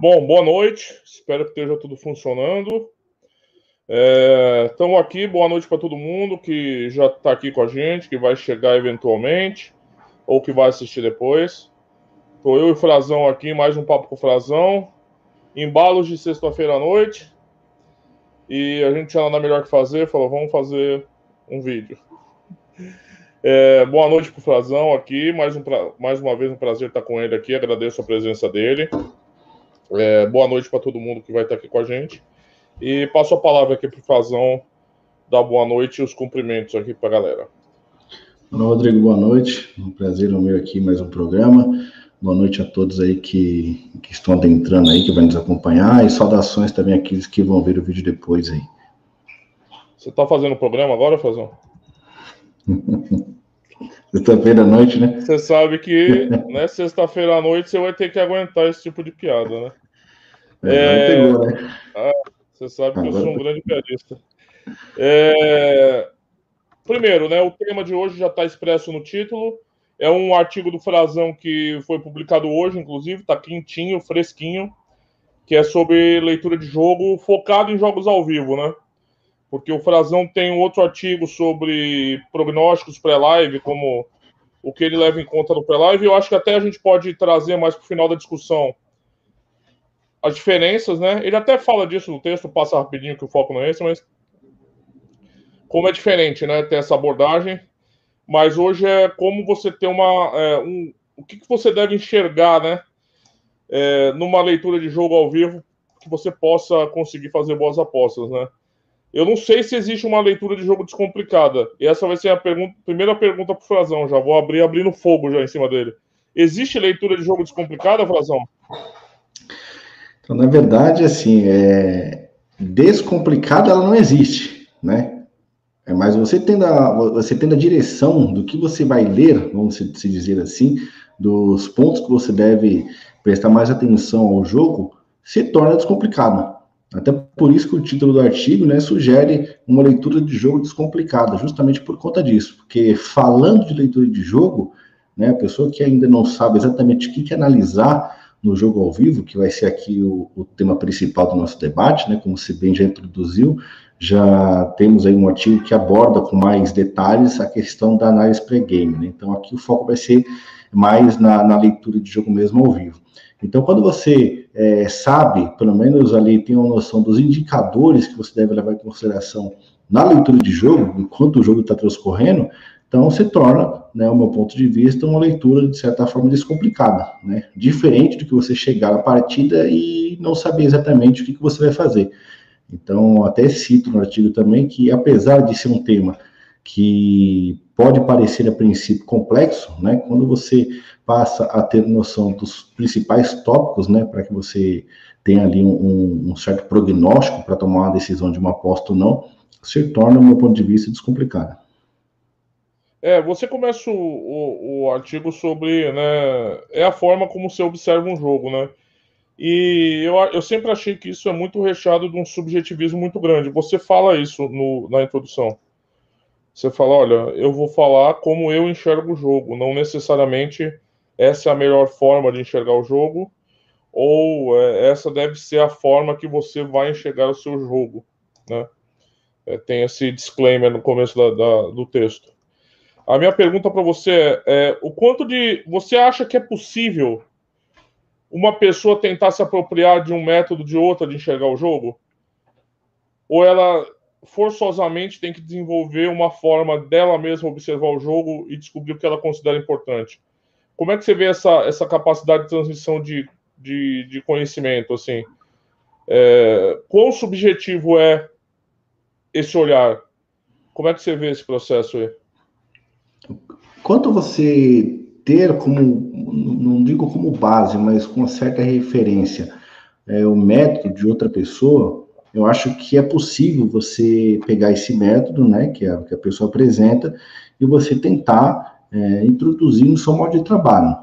Bom, boa noite. Espero que esteja tudo funcionando. Estamos é, aqui. Boa noite para todo mundo que já está aqui com a gente, que vai chegar eventualmente ou que vai assistir depois. Estou eu e o Frazão aqui, mais um papo com o Frazão. Embalos de sexta-feira à noite. E a gente tinha nada melhor que fazer, falou, vamos fazer um vídeo. É, boa noite para o Frazão aqui. Mais, um pra... mais uma vez um prazer estar com ele aqui. Agradeço a presença dele. É, boa noite para todo mundo que vai estar aqui com a gente. E passo a palavra aqui para o Fazão dar boa noite e os cumprimentos aqui para a galera. Olá, Rodrigo, boa noite. Um prazer no meu aqui mais um programa. Boa noite a todos aí que, que estão adentrando aí, que vão nos acompanhar, e saudações também àqueles que vão ver o vídeo depois aí. Você está fazendo o programa agora, Fazão? Sexta-feira à noite, né? Você sabe que, né, sexta-feira à noite você vai ter que aguentar esse tipo de piada, né? É, é... Pegou, né? Ah, você sabe que eu sou um grande piadista. É... Primeiro, né, o tema de hoje já está expresso no título. É um artigo do Frazão que foi publicado hoje, inclusive, está quentinho, fresquinho, que é sobre leitura de jogo focado em jogos ao vivo, né? Porque o Frazão tem outro artigo sobre prognósticos pré-live, como o que ele leva em conta no pré-live. Eu acho que até a gente pode trazer mais para o final da discussão as diferenças, né? Ele até fala disso no texto, passa rapidinho que o foco não é esse, mas como é diferente, né? Ter essa abordagem. Mas hoje é como você ter uma. É, um, o que, que você deve enxergar, né? É, numa leitura de jogo ao vivo que você possa conseguir fazer boas apostas, né? Eu não sei se existe uma leitura de jogo descomplicada. E essa vai ser a pergunta, primeira pergunta para o Frazão. Já vou abrir abrindo fogo já em cima dele. Existe leitura de jogo descomplicada, Frazão? Então, na verdade, assim, é... descomplicada ela não existe, né? É, mas você tendo, a, você tendo a direção do que você vai ler, vamos se dizer assim, dos pontos que você deve prestar mais atenção ao jogo, se torna descomplicado. Até por isso que o título do artigo né, sugere uma leitura de jogo descomplicada, justamente por conta disso. Porque falando de leitura de jogo, né, a pessoa que ainda não sabe exatamente o que, que analisar no jogo ao vivo, que vai ser aqui o, o, tema principal do nosso debate, né, como se bem já introduziu, já temos aí um artigo que aborda com mais detalhes a questão da análise pré-game. Né? Então aqui o foco vai ser mais na, na leitura de jogo mesmo ao vivo. Então, quando você é, sabe, pelo menos ali tem uma noção dos indicadores que você deve levar em consideração na leitura de jogo, enquanto o jogo está transcorrendo, então se torna, né, o meu ponto de vista, uma leitura de certa forma descomplicada, né? Diferente do que você chegar na partida e não saber exatamente o que, que você vai fazer. Então, até cito no artigo também que, apesar de ser um tema que pode parecer a princípio complexo, né? Quando você passa a ter noção dos principais tópicos, né, para que você tenha ali um, um certo prognóstico para tomar uma decisão de uma aposta ou não, se torna, do meu ponto de vista, descomplicado. É, você começa o, o, o, artigo sobre, né, é a forma como você observa um jogo, né, e eu, eu sempre achei que isso é muito recheado de um subjetivismo muito grande. Você fala isso no, na introdução. Você fala, olha, eu vou falar como eu enxergo o jogo, não necessariamente essa é a melhor forma de enxergar o jogo, ou é, essa deve ser a forma que você vai enxergar o seu jogo, né? É, tem esse disclaimer no começo da, da, do texto. A minha pergunta para você é, é, o quanto de você acha que é possível uma pessoa tentar se apropriar de um método de outra de enxergar o jogo? Ou ela forçosamente tem que desenvolver uma forma dela mesma observar o jogo e descobrir o que ela considera importante? Como é que você vê essa, essa capacidade de transmissão de, de, de conhecimento? Assim, é, quão subjetivo é esse olhar? Como é que você vê esse processo aí? Quanto você ter como, não digo como base, mas com uma certa referência, é, o método de outra pessoa, eu acho que é possível você pegar esse método, né, que a, que a pessoa apresenta, e você tentar é, introduzir no seu modo de trabalho.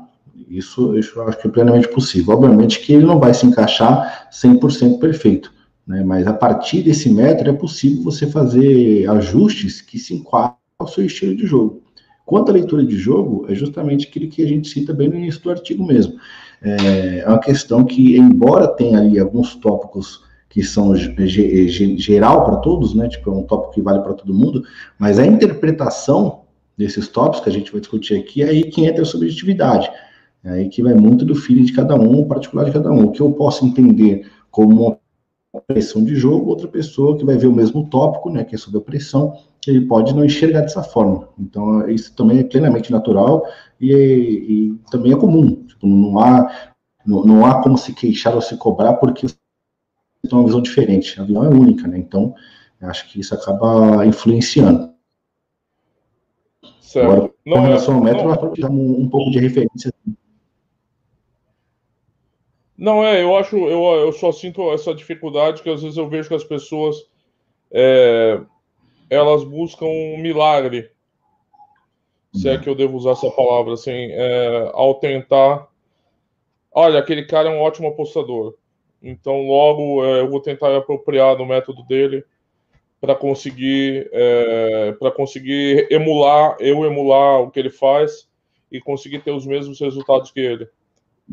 Isso, isso eu acho que é plenamente possível. Obviamente que ele não vai se encaixar 100% perfeito, né? mas a partir desse método é possível você fazer ajustes que se enquadram ao seu estilo de jogo. Quanto à leitura de jogo, é justamente aquilo que a gente cita bem no início do artigo mesmo. é, é uma questão que, embora tenha ali alguns tópicos que são geral para todos, né? Tipo, é um tópico que vale para todo mundo, mas a interpretação desses tópicos que a gente vai discutir aqui é aí que entra a subjetividade. É aí que vai muito do feeling de cada um, particular de cada um. O que eu posso entender como uma pressão de jogo, outra pessoa que vai ver o mesmo tópico, né, que é sobre a pressão, ele pode não enxergar dessa forma. Então, isso também é plenamente natural e, e também é comum. Tipo, não há não, não há como se queixar ou se cobrar porque tem uma visão diferente. A visão é única, né? Então, acho que isso acaba influenciando. Certo. Agora, não, com relação ao método, não... um, um pouco de referência. Não, é, eu acho, eu, eu só sinto essa dificuldade que às vezes eu vejo que as pessoas é, elas buscam um milagre, se é que eu devo usar essa palavra, assim, é, ao tentar. Olha, aquele cara é um ótimo apostador. Então, logo é, eu vou tentar apropriar do método dele para conseguir é, para conseguir emular, eu emular o que ele faz e conseguir ter os mesmos resultados que ele.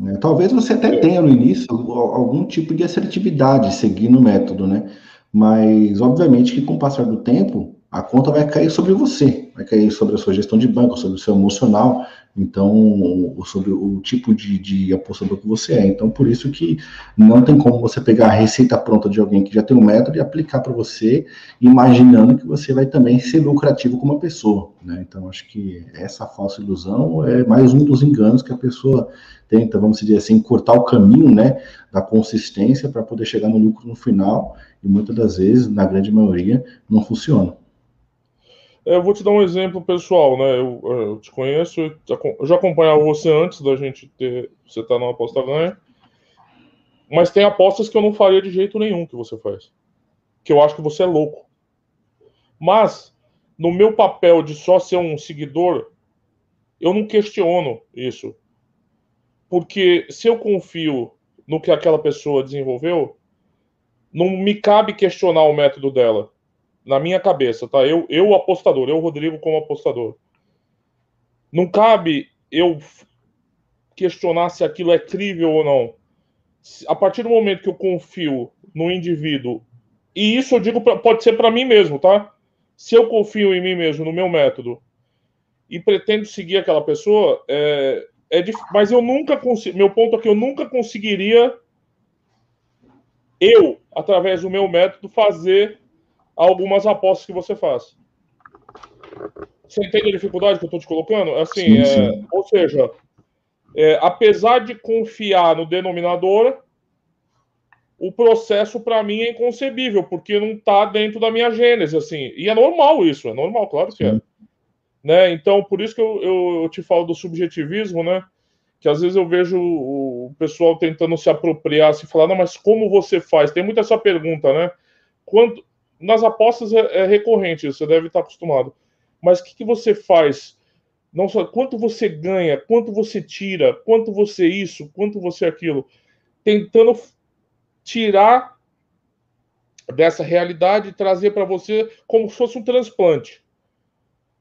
É, talvez você até tenha no início algum tipo de assertividade seguindo o método, né? Mas obviamente que com o passar do tempo a conta vai cair sobre você, vai cair sobre a sua gestão de banco, sobre o seu emocional, então, sobre o tipo de, de apostador que você é. Então, por isso que não tem como você pegar a receita pronta de alguém que já tem um método e aplicar para você, imaginando que você vai também ser lucrativo como pessoa. Né? Então, acho que essa falsa ilusão é mais um dos enganos que a pessoa tenta, vamos dizer assim, cortar o caminho né, da consistência para poder chegar no lucro no final, e muitas das vezes, na grande maioria, não funciona. Eu vou te dar um exemplo pessoal, né? Eu, eu te conheço, eu já acompanhava você antes da gente ter. Você estar tá numa aposta ganha. Mas tem apostas que eu não faria de jeito nenhum que você faz. Que eu acho que você é louco. Mas, no meu papel de só ser um seguidor, eu não questiono isso. Porque se eu confio no que aquela pessoa desenvolveu, não me cabe questionar o método dela na minha cabeça, tá? Eu, eu apostador, eu, Rodrigo, como apostador. Não cabe eu questionar se aquilo é crível ou não. A partir do momento que eu confio no indivíduo, e isso eu digo, pra, pode ser para mim mesmo, tá? Se eu confio em mim mesmo, no meu método, e pretendo seguir aquela pessoa, é, é dif... mas eu nunca consigo. Meu ponto é que eu nunca conseguiria, eu, através do meu método, fazer algumas apostas que você faz. Você entende a dificuldade que eu estou te colocando? Assim, sim, é, sim. ou seja, é, apesar de confiar no denominador, o processo para mim é inconcebível, porque não está dentro da minha gênese, assim. E é normal isso, é normal, claro que é. Né? Então, por isso que eu, eu, eu, te falo do subjetivismo, né? Que às vezes eu vejo o pessoal tentando se apropriar, se falar, não, mas como você faz? Tem muita essa pergunta, né? Quanto, nas apostas é, é, recorrente, você deve estar acostumado. Mas o que, que você faz? Não só quanto você ganha, quanto você tira, quanto você isso, quanto você aquilo, tentando tirar dessa realidade e trazer para você como se fosse um transplante.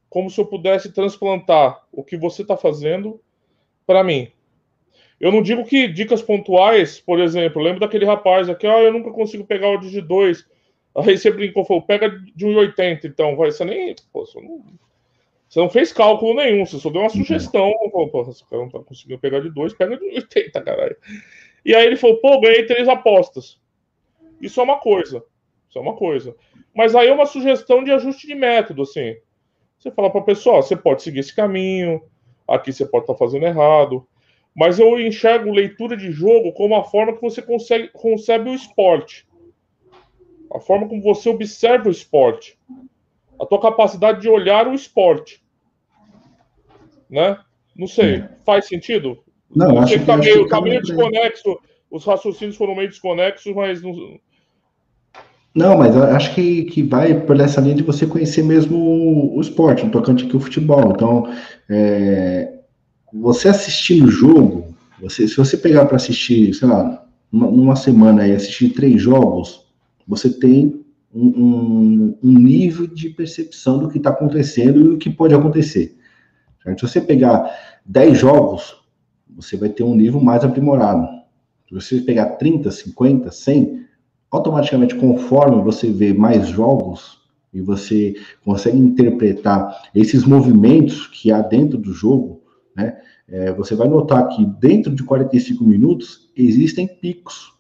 Como se eu pudesse transplantar o que você está fazendo para mim. Eu não digo que dicas pontuais, por exemplo, lembro daquele rapaz aqui, ah, eu nunca consigo pegar o de 2. Aí você brincou, falou, pega de 1,80, então, vai, você nem. Pô, você, não, você não fez cálculo nenhum, você só deu uma uhum. sugestão. Falou, pô, esse cara não tá conseguindo pegar de 2, pega de 80, caralho. E aí ele falou, pô, ganhei três apostas. Isso é uma coisa. Isso é uma coisa. Mas aí é uma sugestão de ajuste de método, assim. Você fala para a pessoa, você pode seguir esse caminho, aqui você pode estar tá fazendo errado. Mas eu enxergo leitura de jogo como a forma que você consegue, concebe o esporte a forma como você observa o esporte, a tua capacidade de olhar o esporte, né? Não sei, faz sentido? Não, acho que tá meio, tá meio desconexo, os raciocínios foram meio desconexos, mas não... Não, mas eu acho que, que vai por essa linha de você conhecer mesmo o, o esporte, no tocante aqui o futebol. Então, é, você assistindo o jogo, você, se você pegar para assistir, sei lá, numa, numa semana e assistir três jogos, você tem um, um, um nível de percepção do que está acontecendo e o que pode acontecer. Certo? Se você pegar 10 jogos, você vai ter um nível mais aprimorado. Se você pegar 30, 50, 100, automaticamente, conforme você vê mais jogos e você consegue interpretar esses movimentos que há dentro do jogo, né? É, você vai notar que dentro de 45 minutos existem picos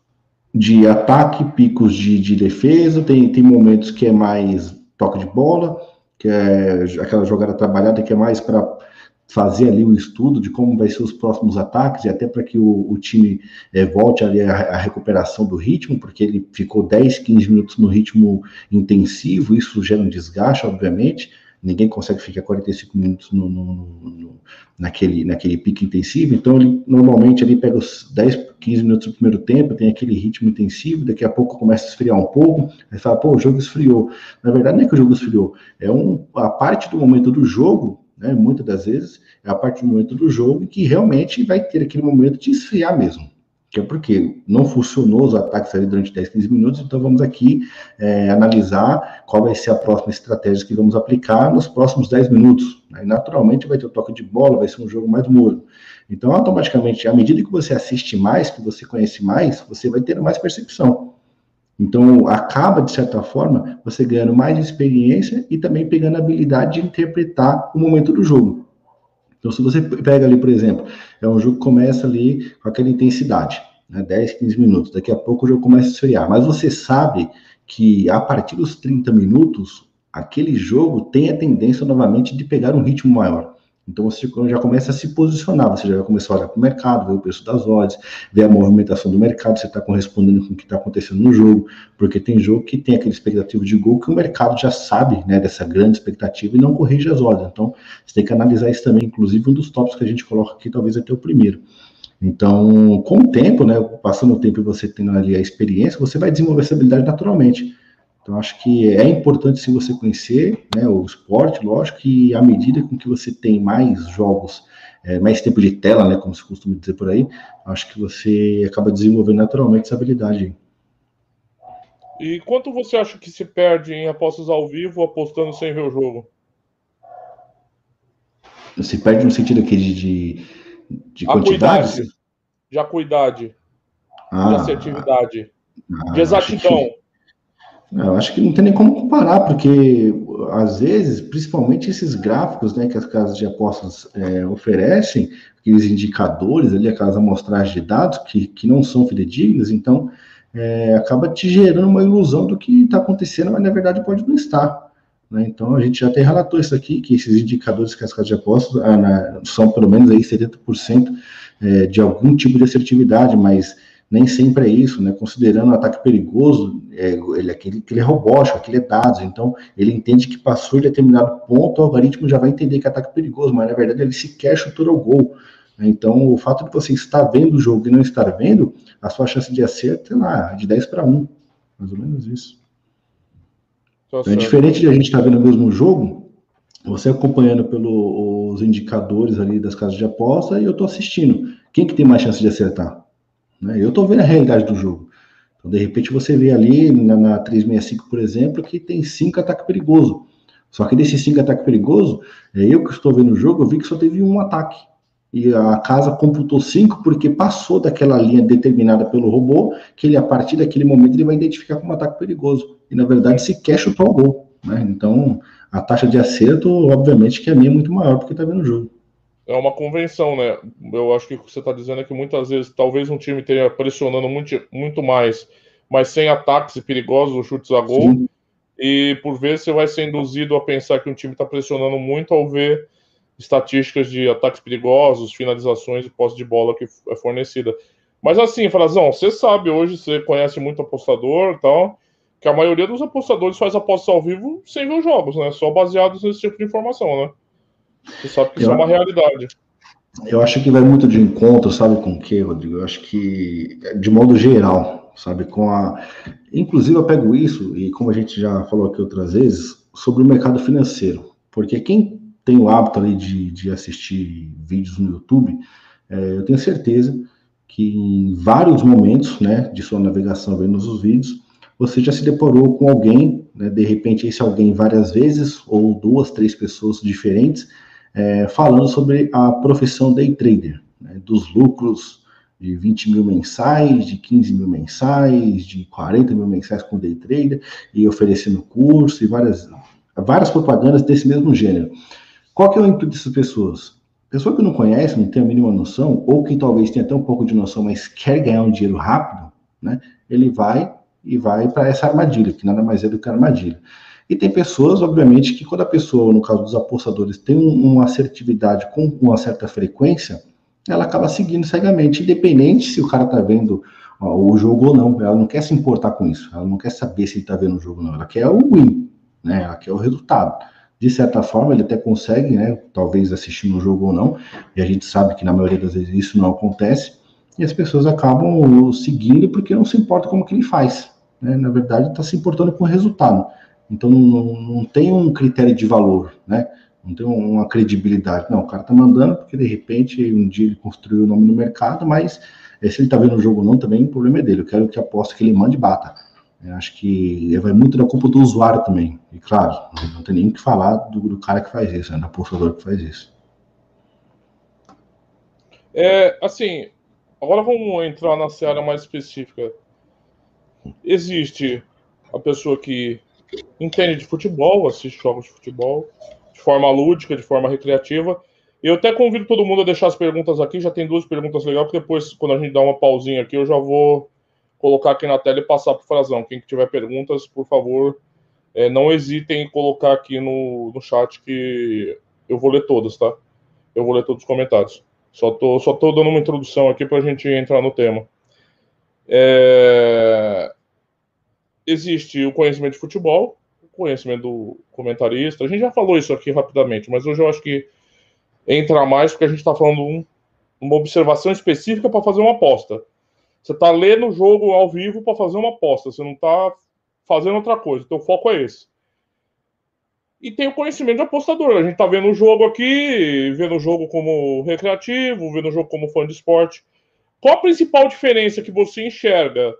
de ataque, picos de, de defesa, tem, tem momentos que é mais toque de bola, que é aquela jogada trabalhada que é mais para fazer ali o estudo de como vai ser os próximos ataques e até para que o, o time é, volte ali a, a, recuperação do ritmo, porque ele ficou 10, 15 minutos no ritmo intensivo, isso gera um desgaste, obviamente, ninguém consegue ficar 45 minutos no, no, no, naquele, naquele pique intensivo, então ele normalmente ele pega os 10, 15 minutos do primeiro tempo, tem aquele ritmo intensivo, daqui a pouco começa a esfriar um pouco, aí fala, pô, o jogo esfriou. Na verdade, não é que o jogo esfriou, é um, a parte do momento do jogo, né, muitas das vezes, é a parte do momento do jogo que realmente vai ter aquele momento de esfriar mesmo que é porque não funcionou os ataques ali durante 10, 15 minutos, então vamos aqui é, analisar qual vai ser a próxima estratégia que vamos aplicar nos próximos 10 minutos. Aí, naturalmente, vai ter o toque de bola, vai ser um jogo mais morno. Então, automaticamente, à medida que você assiste mais, que você conhece mais, você vai ter mais percepção. Então, acaba, de certa forma, você ganhando mais experiência e também pegando a habilidade de interpretar o momento do jogo. Então, se você pega ali, por exemplo, é um jogo que começa ali com aquela intensidade, né, 10, 15 minutos, daqui a pouco o jogo começa a esfriar, mas você sabe que a partir dos 30 minutos, aquele jogo tem a tendência novamente de pegar um ritmo maior. Então você já começa a se posicionar, você já começa a olhar para o mercado, ver o preço das odds, ver a movimentação do mercado, você está correspondendo com o que está acontecendo no jogo, porque tem jogo que tem aquele expectativa de gol que o mercado já sabe né, dessa grande expectativa e não corrige as odds. Então você tem que analisar isso também, inclusive um dos tópicos que a gente coloca aqui, talvez até o primeiro. Então, com o tempo, né, passando o tempo e você tendo ali a experiência, você vai desenvolver essa habilidade naturalmente. Então, acho que é importante se você conhecer né, o esporte, lógico, que à medida com que você tem mais jogos, é, mais tempo de tela, né, como se costuma dizer por aí, acho que você acaba desenvolvendo naturalmente essa habilidade. E quanto você acha que se perde em apostas ao vivo apostando sem ver o jogo? Se perde no sentido aqui de, de, de quantidade? De acuidade, ah, de assertividade, ah, de exatidão. Eu acho que não tem nem como comparar, porque às vezes, principalmente esses gráficos né, que as casas de apostas é, oferecem, aqueles indicadores ali, aquelas amostragens de dados que, que não são fidedignas, então é, acaba te gerando uma ilusão do que está acontecendo, mas na verdade pode não estar. Né? Então a gente já até relatou isso aqui, que esses indicadores que as casas de apostas ah, na, são pelo menos aí 70% é, de algum tipo de assertividade, mas nem sempre é isso, né? Considerando o ataque perigoso, é, ele, aquele, aquele é robótico, aquele é dados, então ele entende que passou de determinado ponto, o algoritmo já vai entender que é ataque perigoso, mas na verdade ele sequer chutou o gol. Então, o fato de você estar vendo o jogo e não estar vendo, a sua chance de acerto é lá, de 10 para 1. Mais ou menos isso. Então, é diferente de a gente estar vendo o mesmo jogo, você acompanhando pelos indicadores ali das casas de aposta e eu estou assistindo. Quem que tem mais chance de acertar? Né? Eu estou vendo a realidade do jogo. Então, de repente, você vê ali na, na 365, por exemplo, que tem cinco ataques perigosos. Só que desses cinco ataques perigosos, é eu que estou vendo o jogo, eu vi que só teve um ataque. E a casa computou cinco porque passou daquela linha determinada pelo robô, que ele, a partir daquele momento, ele vai identificar como ataque perigoso. E, na verdade, sequer chutou o gol. Né? Então, a taxa de acerto, obviamente, que a minha é muito maior porque está vendo o jogo é uma convenção, né? Eu acho que o que você está dizendo é que muitas vezes talvez um time esteja pressionando muito, muito mais, mas sem ataques e perigosos chutes a gol. Sim. E por vezes você vai ser induzido a pensar que um time está pressionando muito ao ver estatísticas de ataques perigosos, finalizações e posse de bola que é fornecida. Mas assim, Frazão, você sabe hoje, você conhece muito apostador e tal, que a maioria dos apostadores faz apostas ao vivo sem ver os jogos, né? Só baseados nesse tipo de informação, né? Sabe que eu, isso é uma realidade. Eu acho que vai muito de encontro, sabe com o que, Rodrigo? Eu acho que, de modo geral, sabe, com a. Inclusive, eu pego isso, e como a gente já falou aqui outras vezes, sobre o mercado financeiro. Porque quem tem o hábito ali de, de assistir vídeos no YouTube, é, eu tenho certeza que em vários momentos, né, de sua navegação vendo os vídeos, você já se deparou com alguém, né, de repente esse alguém várias vezes, ou duas, três pessoas diferentes, é, falando sobre a profissão day trader. Né? dos lucros de 20 mil mensais, de 15 mil mensais, de 40 mil mensais com day trader, e oferecendo curso e várias, várias propagandas desse mesmo gênero. Qual que é o intuito dessas pessoas? Pessoa que não conhece, não tem a mínima noção, ou que talvez tenha até um pouco de noção, mas quer ganhar um dinheiro rápido, né? Ele vai e vai para essa armadilha, que nada mais é do que armadilha. E tem pessoas, obviamente, que quando a pessoa, no caso dos apostadores, tem uma assertividade com uma certa frequência, ela acaba seguindo cegamente, independente se o cara tá vendo ó, o jogo ou não. Ela não quer se importar com isso, ela não quer saber se ele tá vendo o jogo ou não, ela quer o win, né? Ela quer o resultado. De certa forma, ele até consegue, né? Talvez assistindo o jogo ou não, e a gente sabe que na maioria das vezes isso não acontece, e as pessoas acabam seguindo porque não se importa como que ele faz. Né? Na verdade, está se importando com o resultado. Então não, não, tem um critério de valor, né? Não tem uma credibilidade. Não, o cara tá mandando porque de repente um dia ele construiu o nome no mercado, mas eh, se ele tá vendo o jogo ou não, também o problema é dele. Eu quero que aposte que ele mande bata. Acho que vai muito da culpa do usuário também. E claro, não tem nem o que falar do, do, cara que faz isso, né? do apostador que faz isso. É, assim, agora vamos entrar na seara mais específica. Existe a pessoa que entende de futebol, assiste jogos de futebol, de forma lúdica, de forma recreativa. Eu até convido todo mundo a deixar as perguntas aqui, já tem duas perguntas legais, porque depois, quando a gente dá uma pausinha aqui, eu já vou colocar aqui na tela e passar para o Frazão. Quem tiver perguntas, por favor, é, não hesitem em colocar aqui no, no chat que eu vou ler todas, tá? Eu vou ler todos os comentários. Só tô, só tô dando uma introdução aqui para a gente entrar no tema. É existe o conhecimento de futebol, o conhecimento do comentarista. A gente já falou isso aqui rapidamente, mas hoje eu acho que entra mais porque a gente está falando um, uma observação específica para fazer uma aposta. Você está lendo o jogo ao vivo para fazer uma aposta, você não está fazendo outra coisa. Então o foco é esse. E tem o conhecimento de apostador. A gente está vendo o jogo aqui, vendo o jogo como recreativo, vendo o jogo como fã de esporte. Qual a principal diferença que você enxerga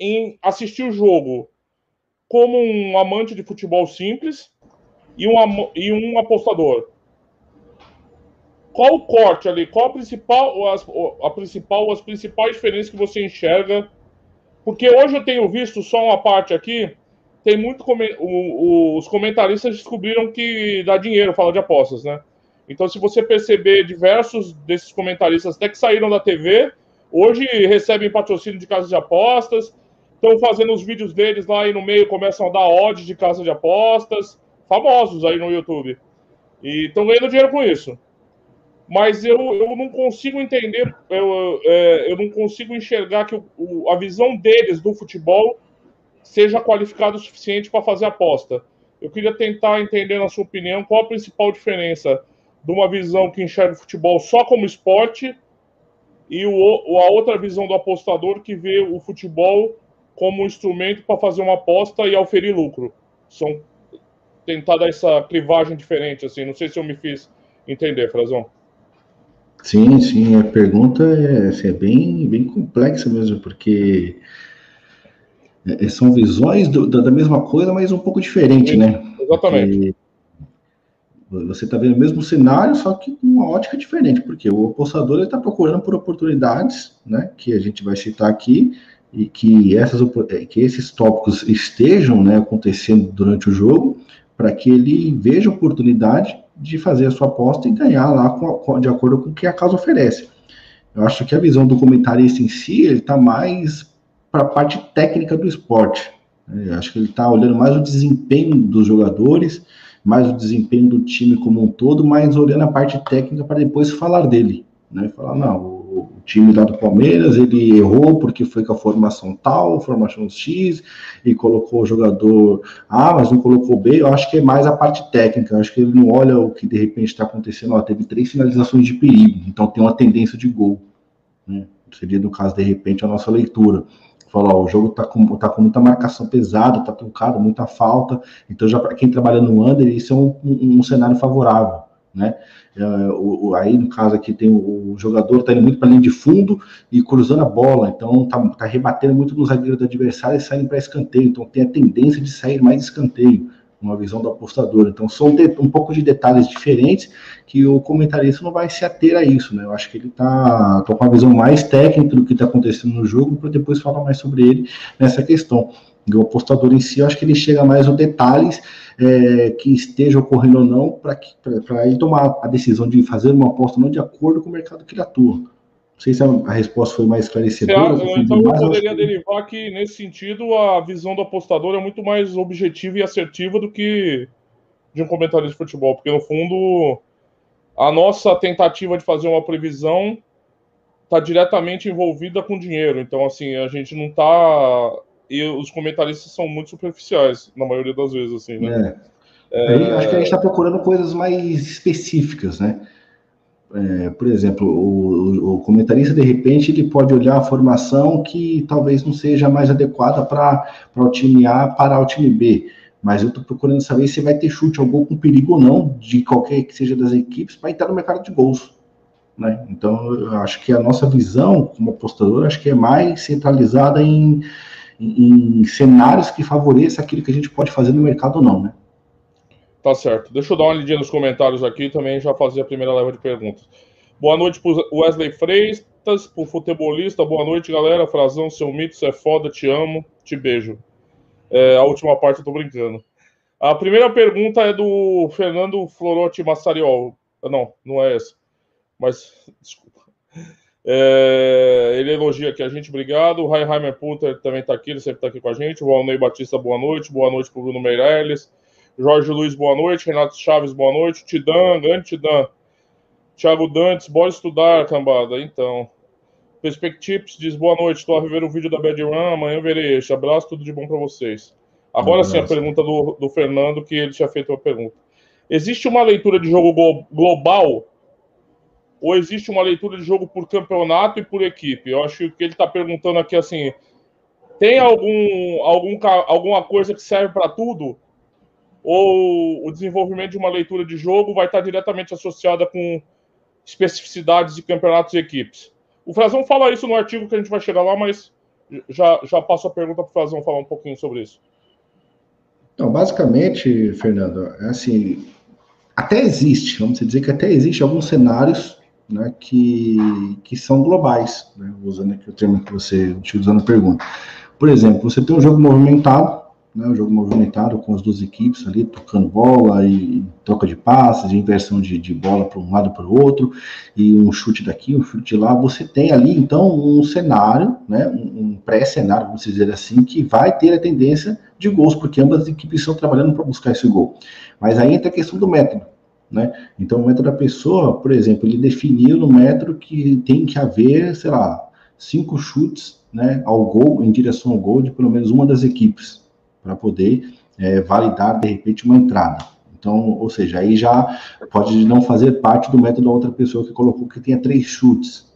em assistir o jogo como um amante de futebol simples e um, e um apostador? Qual o corte ali? Qual a principal, as, a principal, as principais diferenças que você enxerga? Porque hoje eu tenho visto só uma parte aqui. Tem muito o, o, os comentaristas descobriram que dá dinheiro falar de apostas, né? Então, se você perceber diversos desses comentaristas até que saíram da TV, hoje recebem patrocínio de casas de apostas, estão fazendo os vídeos deles lá e no meio começam a dar odds de casa de apostas, famosos aí no YouTube. E estão ganhando dinheiro com isso. Mas eu, eu não consigo entender, eu, é, eu não consigo enxergar que o, a visão deles do futebol seja qualificada o suficiente para fazer aposta. Eu queria tentar entender, na sua opinião, qual a principal diferença de uma visão que enxerga o futebol só como esporte e o, a outra visão do apostador que vê o futebol como um instrumento para fazer uma aposta e oferir lucro. São tentar dar essa clivagem diferente, assim. Não sei se eu me fiz entender, Frazão. Sim, sim. A pergunta é, assim, é bem, bem complexa mesmo, porque é, são visões do, da, mesma coisa, mas um pouco diferente, sim, né? Exatamente. Porque você está vendo o mesmo cenário, só que com uma ótica diferente, porque o apostador está procurando por oportunidades, né? Que a gente vai citar aqui, e que, essas, é, que esses tópicos estejam né, acontecendo durante o jogo, para que ele veja a oportunidade de fazer a sua aposta e ganhar lá com, de acordo com o que a casa oferece. Eu acho que a visão do comentarista em si, ele está mais para a parte técnica do esporte. Eu acho que ele está olhando mais o desempenho dos jogadores, mais o desempenho do time como um todo, mas olhando a parte técnica para depois falar dele. Né? Falar, não, o time lá do Palmeiras, ele errou porque foi com a formação tal, formação X, e colocou o jogador A, mas não colocou B. Eu acho que é mais a parte técnica. Eu acho que ele não olha o que de repente está acontecendo. Ó, teve três finalizações de perigo, então tem uma tendência de gol. Né? Seria, no caso, de repente, a nossa leitura. Falar, o jogo está com, tá com muita marcação pesada, está truncado, muita falta. Então, já para quem trabalha no under, isso é um, um, um cenário favorável né? O, aí, no caso aqui, tem o, o jogador está indo muito para linha de fundo e cruzando a bola, então está tá rebatendo muito no zagueiro do adversário e saindo para escanteio, então tem a tendência de sair mais escanteio. uma visão do apostador. Então, são um pouco de detalhes diferentes que o comentarista não vai se ater a isso, né? Eu acho que ele tá com uma visão mais técnica do que está acontecendo no jogo, para depois falar mais sobre ele nessa questão. E o apostador em si, eu acho que ele chega mais aos detalhes é, que esteja ocorrendo ou não, para ele tomar a decisão de fazer uma aposta não de acordo com o mercado que ele atua. Não sei se a, resposta foi mais esclarecedora. então, eu poderia derivar que, nesse sentido, a visão do apostador é muito mais objetiva e assertiva do que de um comentarista de futebol, porque, no fundo, a nossa tentativa de fazer uma previsão está diretamente envolvida com dinheiro. Então, assim, a gente não está e os comentaristas são muito superficiais, na maioria das vezes, assim, né? É. É... Acho que a gente está procurando coisas mais específicas, né? É, por exemplo, o, o, comentarista, de repente, ele pode olhar a formação que talvez não seja mais adequada para o time A para o time B. Mas eu estou procurando saber se vai ter chute ao gol com perigo ou não, de qualquer que seja das equipes, para entrar no mercado de gols. Né? Então, eu acho que a nossa visão como apostador, acho que é mais centralizada em em, cenários que favoreçam aquilo que a gente pode fazer no mercado ou não, né? Tá certo. Deixa eu dar uma lidinha nos comentários aqui também já fazer a primeira leva de perguntas. Boa noite para Wesley Freitas, pro futebolista. Boa noite, galera. Frazão, seu mito, você é foda, te amo, te beijo. É, a última parte eu tô brincando. A primeira pergunta é do Fernando Florotti Massariol. Não, não é essa. Mas, desculpa. É, ele elogia aqui a gente, obrigado. O Reinheimer Punter também está aqui, ele sempre está aqui com a gente. O Valnei Batista, boa noite. Boa noite para o Bruno Meirelles. Jorge Luiz, boa noite. Renato Chaves, boa noite. Tidan, grande Tidan. Thiago Dantes, bora estudar, cambada. Então. Perspectives diz boa noite. Estou a ver o vídeo da Bad Run. Amanhã verei este. Abraço, tudo de bom para vocês. Agora sim, a pergunta do, do Fernando, que ele tinha feito uma pergunta. Existe uma leitura de jogo global ou existe uma leitura de jogo por campeonato e por equipe? Eu acho que o que ele está perguntando aqui assim, tem algum, algum alguma coisa que serve para tudo? Ou o desenvolvimento de uma leitura de jogo vai estar diretamente associada com especificidades de campeonatos e equipes? O Frazão fala isso no artigo que a gente vai chegar lá, mas já, já passo a pergunta para o Frazão falar um pouquinho sobre isso. Então, basicamente, Fernando, é assim, até existe, vamos dizer que até existe alguns cenários né, que, que são globais, né, usando aqui o termo que você utilizou na pergunta. Por exemplo, você tem um jogo movimentado, né, um jogo movimentado com as duas equipes ali, tocando bola e troca de passes, inversão de, de bola para um lado para o outro, e um chute daqui, um chute de lá. Você tem ali, então, um cenário, né, um pré-cenário, vamos dizer assim, que vai ter a tendência de gols, porque ambas as equipes estão trabalhando para buscar esse gol. Mas aí entra a questão do método. Né? Então, o metro da pessoa, por exemplo, ele definiu no metro que tem que haver, sei lá, cinco chutes né, ao gol, em direção ao gol de pelo menos uma das equipes, para poder é, validar, de repente, uma entrada. Então, ou seja, aí já pode não fazer parte do método da outra pessoa que colocou que tenha três chutes.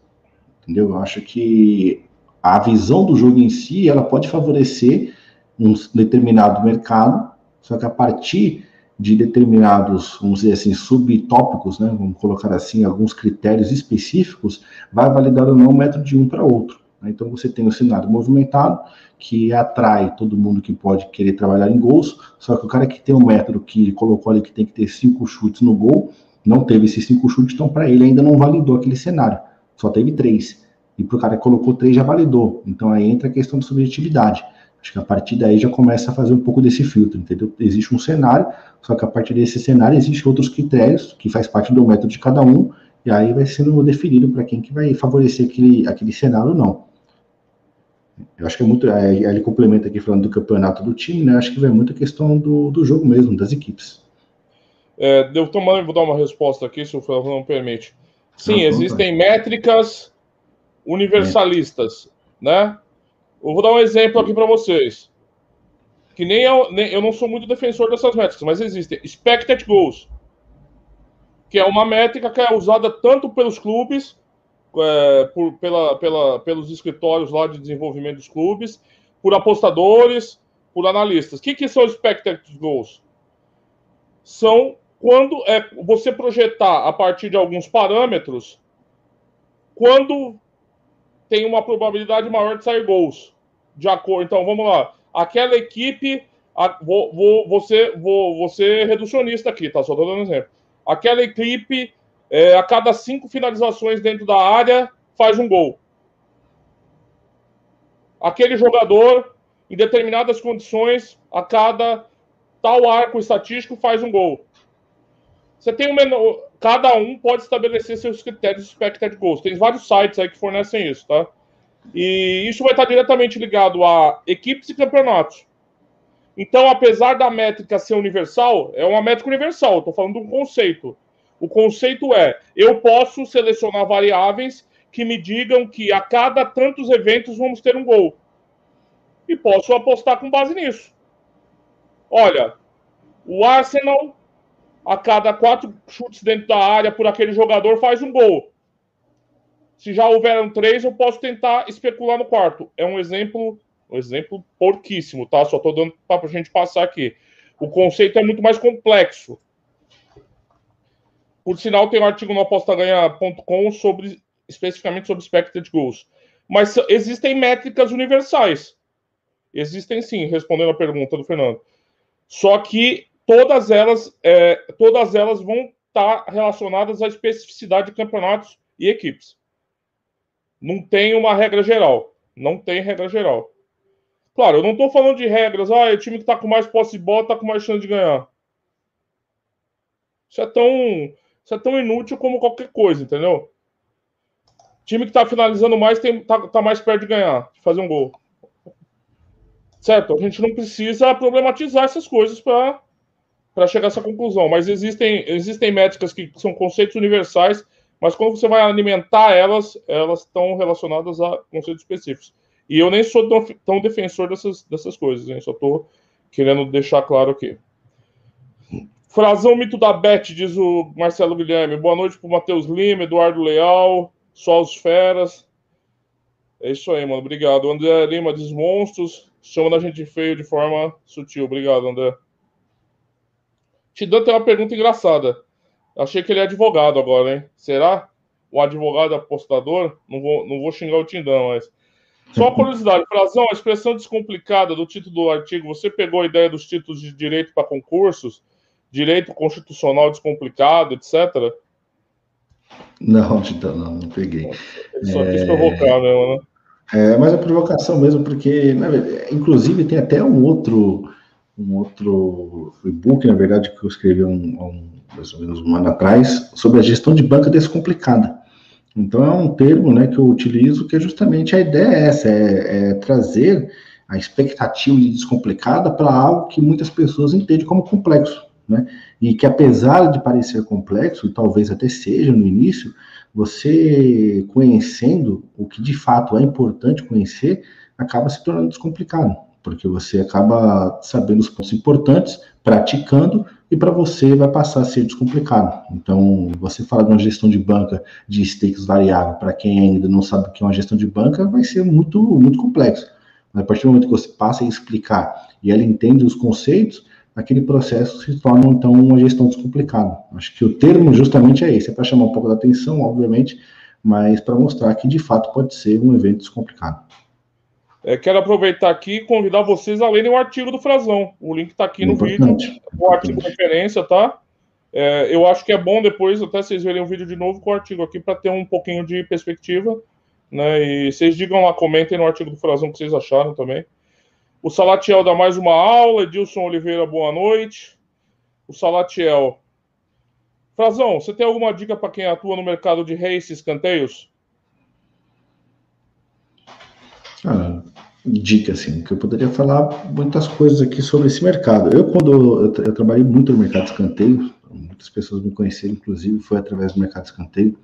Entendeu? Eu acho que a visão do jogo em si, ela pode favorecer um determinado mercado, só que a partir de determinados, vamos dizer assim, subtópicos, né, vamos colocar assim, alguns critérios específicos, vai validar ou não o método de um para outro. Né? Então você tem o cenário movimentado, que atrai todo mundo que pode querer trabalhar em gols, só que o cara que tem um método que colocou ali que tem que ter cinco chutes no gol, não teve esses cinco chutes, então para ele ainda não validou aquele cenário, só teve três. E para o cara que colocou três já validou. Então aí entra a questão de subjetividade. Acho que a partir daí já começa a fazer um pouco desse filtro, entendeu? Existe um cenário, só que a partir desse cenário existem outros critérios que faz parte do método de cada um, e aí vai sendo definido para quem que vai favorecer aquele, aquele cenário ou não. Eu acho que é muito. É, ele complementa aqui falando do campeonato do time, né? Acho que vai muito a questão do, do jogo mesmo, das equipes. É, eu também vou dar uma resposta aqui, se o Flávio não permite. Sim, não, existem métricas universalistas, né? Eu vou dar um exemplo aqui para vocês. Que nem eu, nem eu não sou muito defensor dessas métricas, mas existem. Expected goals, que é uma métrica que é usada tanto pelos clubes, é, por, pela, pela, pelos escritórios lá de desenvolvimento dos clubes, por apostadores, por analistas. O que, que são expected goals? São quando é você projetar a partir de alguns parâmetros quando tem uma probabilidade maior de sair gols de acordo. Então, vamos lá. Aquela equipe a, vou, vou, você, vou, vou ser reducionista aqui, tá? Só tô dando um exemplo. Aquela equipe, é, a cada cinco finalizações dentro da área, faz um gol. Aquele jogador, em determinadas condições, a cada tal arco estatístico, faz um gol. Você tem um menor. Cada um pode estabelecer seus critérios de expected goals. Tem vários sites aí que fornecem isso, tá? E isso vai estar diretamente ligado a equipes e campeonatos. Então, apesar da métrica ser universal, é uma métrica universal, estou falando de um conceito. O conceito é: eu posso selecionar variáveis que me digam que a cada tantos eventos vamos ter um gol. E posso apostar com base nisso. Olha, o Arsenal, a cada quatro chutes dentro da área por aquele jogador, faz um gol. Se já houveram três, eu posso tentar especular no quarto. É um exemplo um exemplo porquíssimo, tá? Só estou dando para a gente passar aqui. O conceito é muito mais complexo. Por sinal, tem um artigo no apostaganha.com sobre especificamente sobre expected goals. Mas existem métricas universais. Existem sim, respondendo a pergunta do Fernando. Só que todas elas, é, todas elas vão estar relacionadas à especificidade de campeonatos e equipes. Não tem uma regra geral. Não tem regra geral. Claro, eu não estou falando de regras. Ah, é o time que está com mais posse de bola está com mais chance de ganhar. Isso é tão, isso é tão inútil como qualquer coisa, entendeu? Time que está finalizando mais está tá mais perto de ganhar, de fazer um gol. Certo? A gente não precisa problematizar essas coisas para chegar a essa conclusão. Mas existem, existem métricas que são conceitos universais, mas quando você vai alimentar elas, elas estão relacionadas a conceitos específicos. E eu nem sou tão, defensor dessas, dessas coisas, hein? Só estou querendo deixar claro aqui. Frazão mito da Beth, diz o Marcelo Guilherme. Boa noite pro Matheus Lima, Eduardo Leal, só os feras. É isso aí, mano. Obrigado. André Lima diz monstros, chamando a gente feio de forma sutil. Obrigado, André. Tidão tem uma pergunta engraçada. Achei que ele é advogado agora, hein? Será? O advogado apostador? Não vou, não vou xingar o Tindão, mas. Só uma curiosidade, Frazão, a expressão descomplicada do título do artigo, você pegou a ideia dos títulos de direito para concursos, direito constitucional descomplicado, etc? Não, então, não, não peguei. Ele só é... quis provocar mesmo, né? É, mas é provocação mesmo, porque, inclusive, tem até um outro, um outro e-book, na verdade, que eu escrevi um, um, mais ou menos um ano atrás, sobre a gestão de banca descomplicada. Então, é um termo né, que eu utilizo que é justamente a ideia é essa, é, é trazer a expectativa de descomplicada para algo que muitas pessoas entendem como complexo, né? E que apesar de parecer complexo, e talvez até seja no início, você conhecendo o que de fato é importante conhecer, acaba se tornando descomplicado, porque você acaba sabendo os pontos importantes, praticando e para você vai passar a ser descomplicado. Então, você fala de uma gestão de banca de stakes variável, para quem ainda não sabe o que é uma gestão de banca, vai ser muito, muito complexo. Mas a partir do momento que você passa a explicar e ela entende os conceitos, aquele processo se torna, então, uma gestão descomplicada. Acho que o termo justamente é esse, é para chamar um pouco da atenção, obviamente, mas para mostrar que, de fato, pode ser um evento descomplicado. É, quero aproveitar aqui e convidar vocês a lerem o artigo do Frazão. O link está aqui no Importante. vídeo, o artigo de referência, tá? É, eu acho que é bom depois até vocês verem o vídeo de novo com o artigo aqui para ter um pouquinho de perspectiva. Né? E vocês digam lá, comentem no artigo do Frazão o que vocês acharam também. O Salatiel dá mais uma aula. Edilson Oliveira, boa noite. O Salatiel. Frazão, você tem alguma dica para quem atua no mercado de race escanteios? Ah, dica, assim, que eu poderia falar muitas coisas aqui sobre esse mercado. Eu, quando eu, eu trabalhei muito no mercado de escanteio, muitas pessoas me conheceram, inclusive, foi através do mercado de escanteio.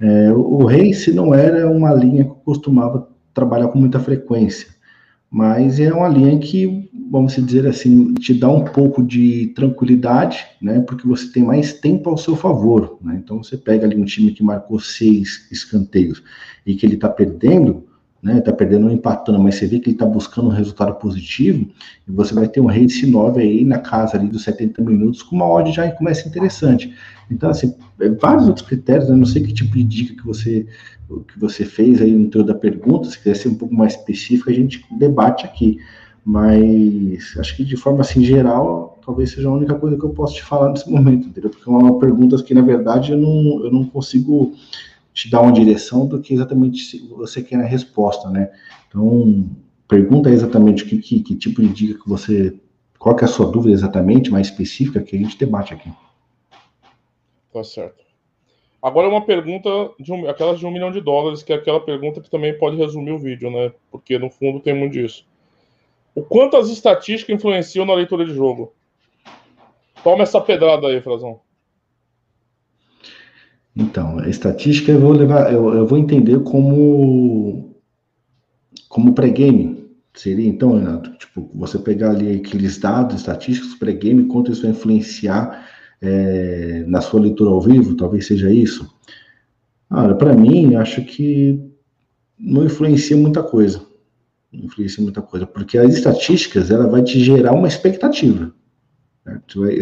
É, o Race não era uma linha que eu costumava trabalhar com muita frequência, mas é uma linha que, vamos dizer assim, te dá um pouco de tranquilidade, né, porque você tem mais tempo ao seu favor, né, então você pega ali um time que marcou seis escanteios e que ele está perdendo, né? Tá perdendo ou empatando, mas você vê que ele tá buscando um resultado positivo, e você vai ter um race 9 aí na casa ali dos 70 minutos, com uma odd já começa interessante. Então, assim, é vários outros critérios, né? não sei que tipo de dica que você que você fez aí no teu da pergunta, se quiser ser um pouco mais específico, a gente debate aqui. Mas acho que de forma assim geral, talvez seja a única coisa que eu posso te falar nesse momento, entendeu? Porque é uma pergunta que, na verdade, eu não, eu não consigo te dar uma direção do que exatamente você quer na resposta, né? Então, pergunta exatamente que, que, que tipo de dica que você. Qual que é a sua dúvida exatamente, mais específica, que a gente debate aqui. Tá certo. Agora uma pergunta de um, aquelas de um milhão de dólares, que é aquela pergunta que também pode resumir o vídeo, né? Porque no fundo tem muito disso. O quanto as estatísticas influenciam na leitura de jogo? Toma essa pedrada aí, Frazão. Então, a estatística eu vou levar, eu, eu vou entender como como pré-game. Seria então, Renato, tipo, você pegar ali aqueles dados estatísticos pré-game, quanto isso vai influenciar é, na sua leitura ao vivo, talvez seja isso. Olha, para mim, acho que não influencia muita coisa influencia muita coisa, porque as estatísticas ela vai te gerar uma expectativa.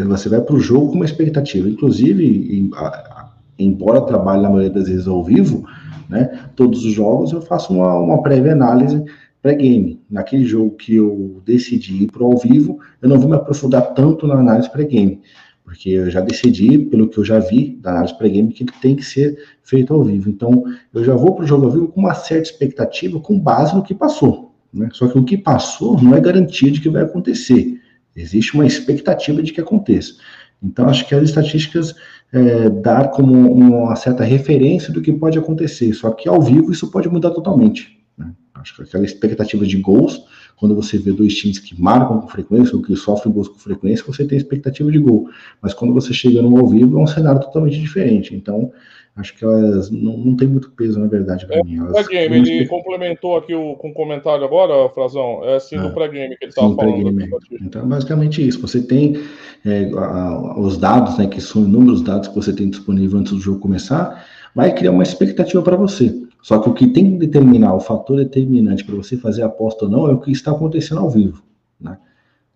Você vai para o jogo com uma expectativa. Inclusive, em, a, embora trabalhe na maioria das vezes ao vivo, né, todos os jogos eu faço uma, uma prévia análise pré-game. Naquele jogo que eu decidi ir para ao vivo, eu não vou me aprofundar tanto na análise pré-game, porque eu já decidi, pelo que eu já vi da análise pré-game, que ele tem que ser feito ao vivo. Então, eu já vou para o jogo ao vivo com uma certa expectativa, com base no que passou. Né? Só que o que passou não é garantia de que vai acontecer. Existe uma expectativa de que aconteça. Então, acho que as estatísticas é, dar como uma certa referência do que pode acontecer. Só que ao vivo isso pode mudar totalmente. Né? Acho que aquela expectativa de gols, quando você vê dois times que marcam com frequência ou que sofrem gols com frequência, você tem expectativa de gol. Mas quando você chega no ao vivo, é um cenário totalmente diferente. Então, acho que elas não, não tem muito peso, na verdade, para é, mim. Elas, pré-game, ele complementou aqui o, com o comentário agora, Frazão, é assim é, do pré-game que ele estava falando. Então, basicamente isso. Você tem é, a, os dados, né, que são inúmeros dados que você tem disponível antes do jogo começar, vai criar uma expectativa para você. Só que o que tem que determinar, o fator determinante para você fazer a aposta ou não, é o que está acontecendo ao vivo. Né?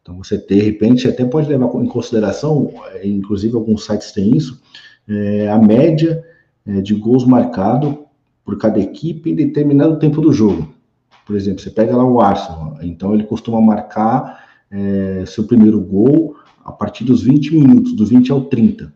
Então, você, de repente, até pode levar em consideração, é, inclusive alguns sites têm isso, é, a média é, de gols marcados por cada equipe em determinado tempo do jogo. Por exemplo, você pega lá o Arsenal, então ele costuma marcar é, seu primeiro gol a partir dos 20 minutos, do 20 ao 30.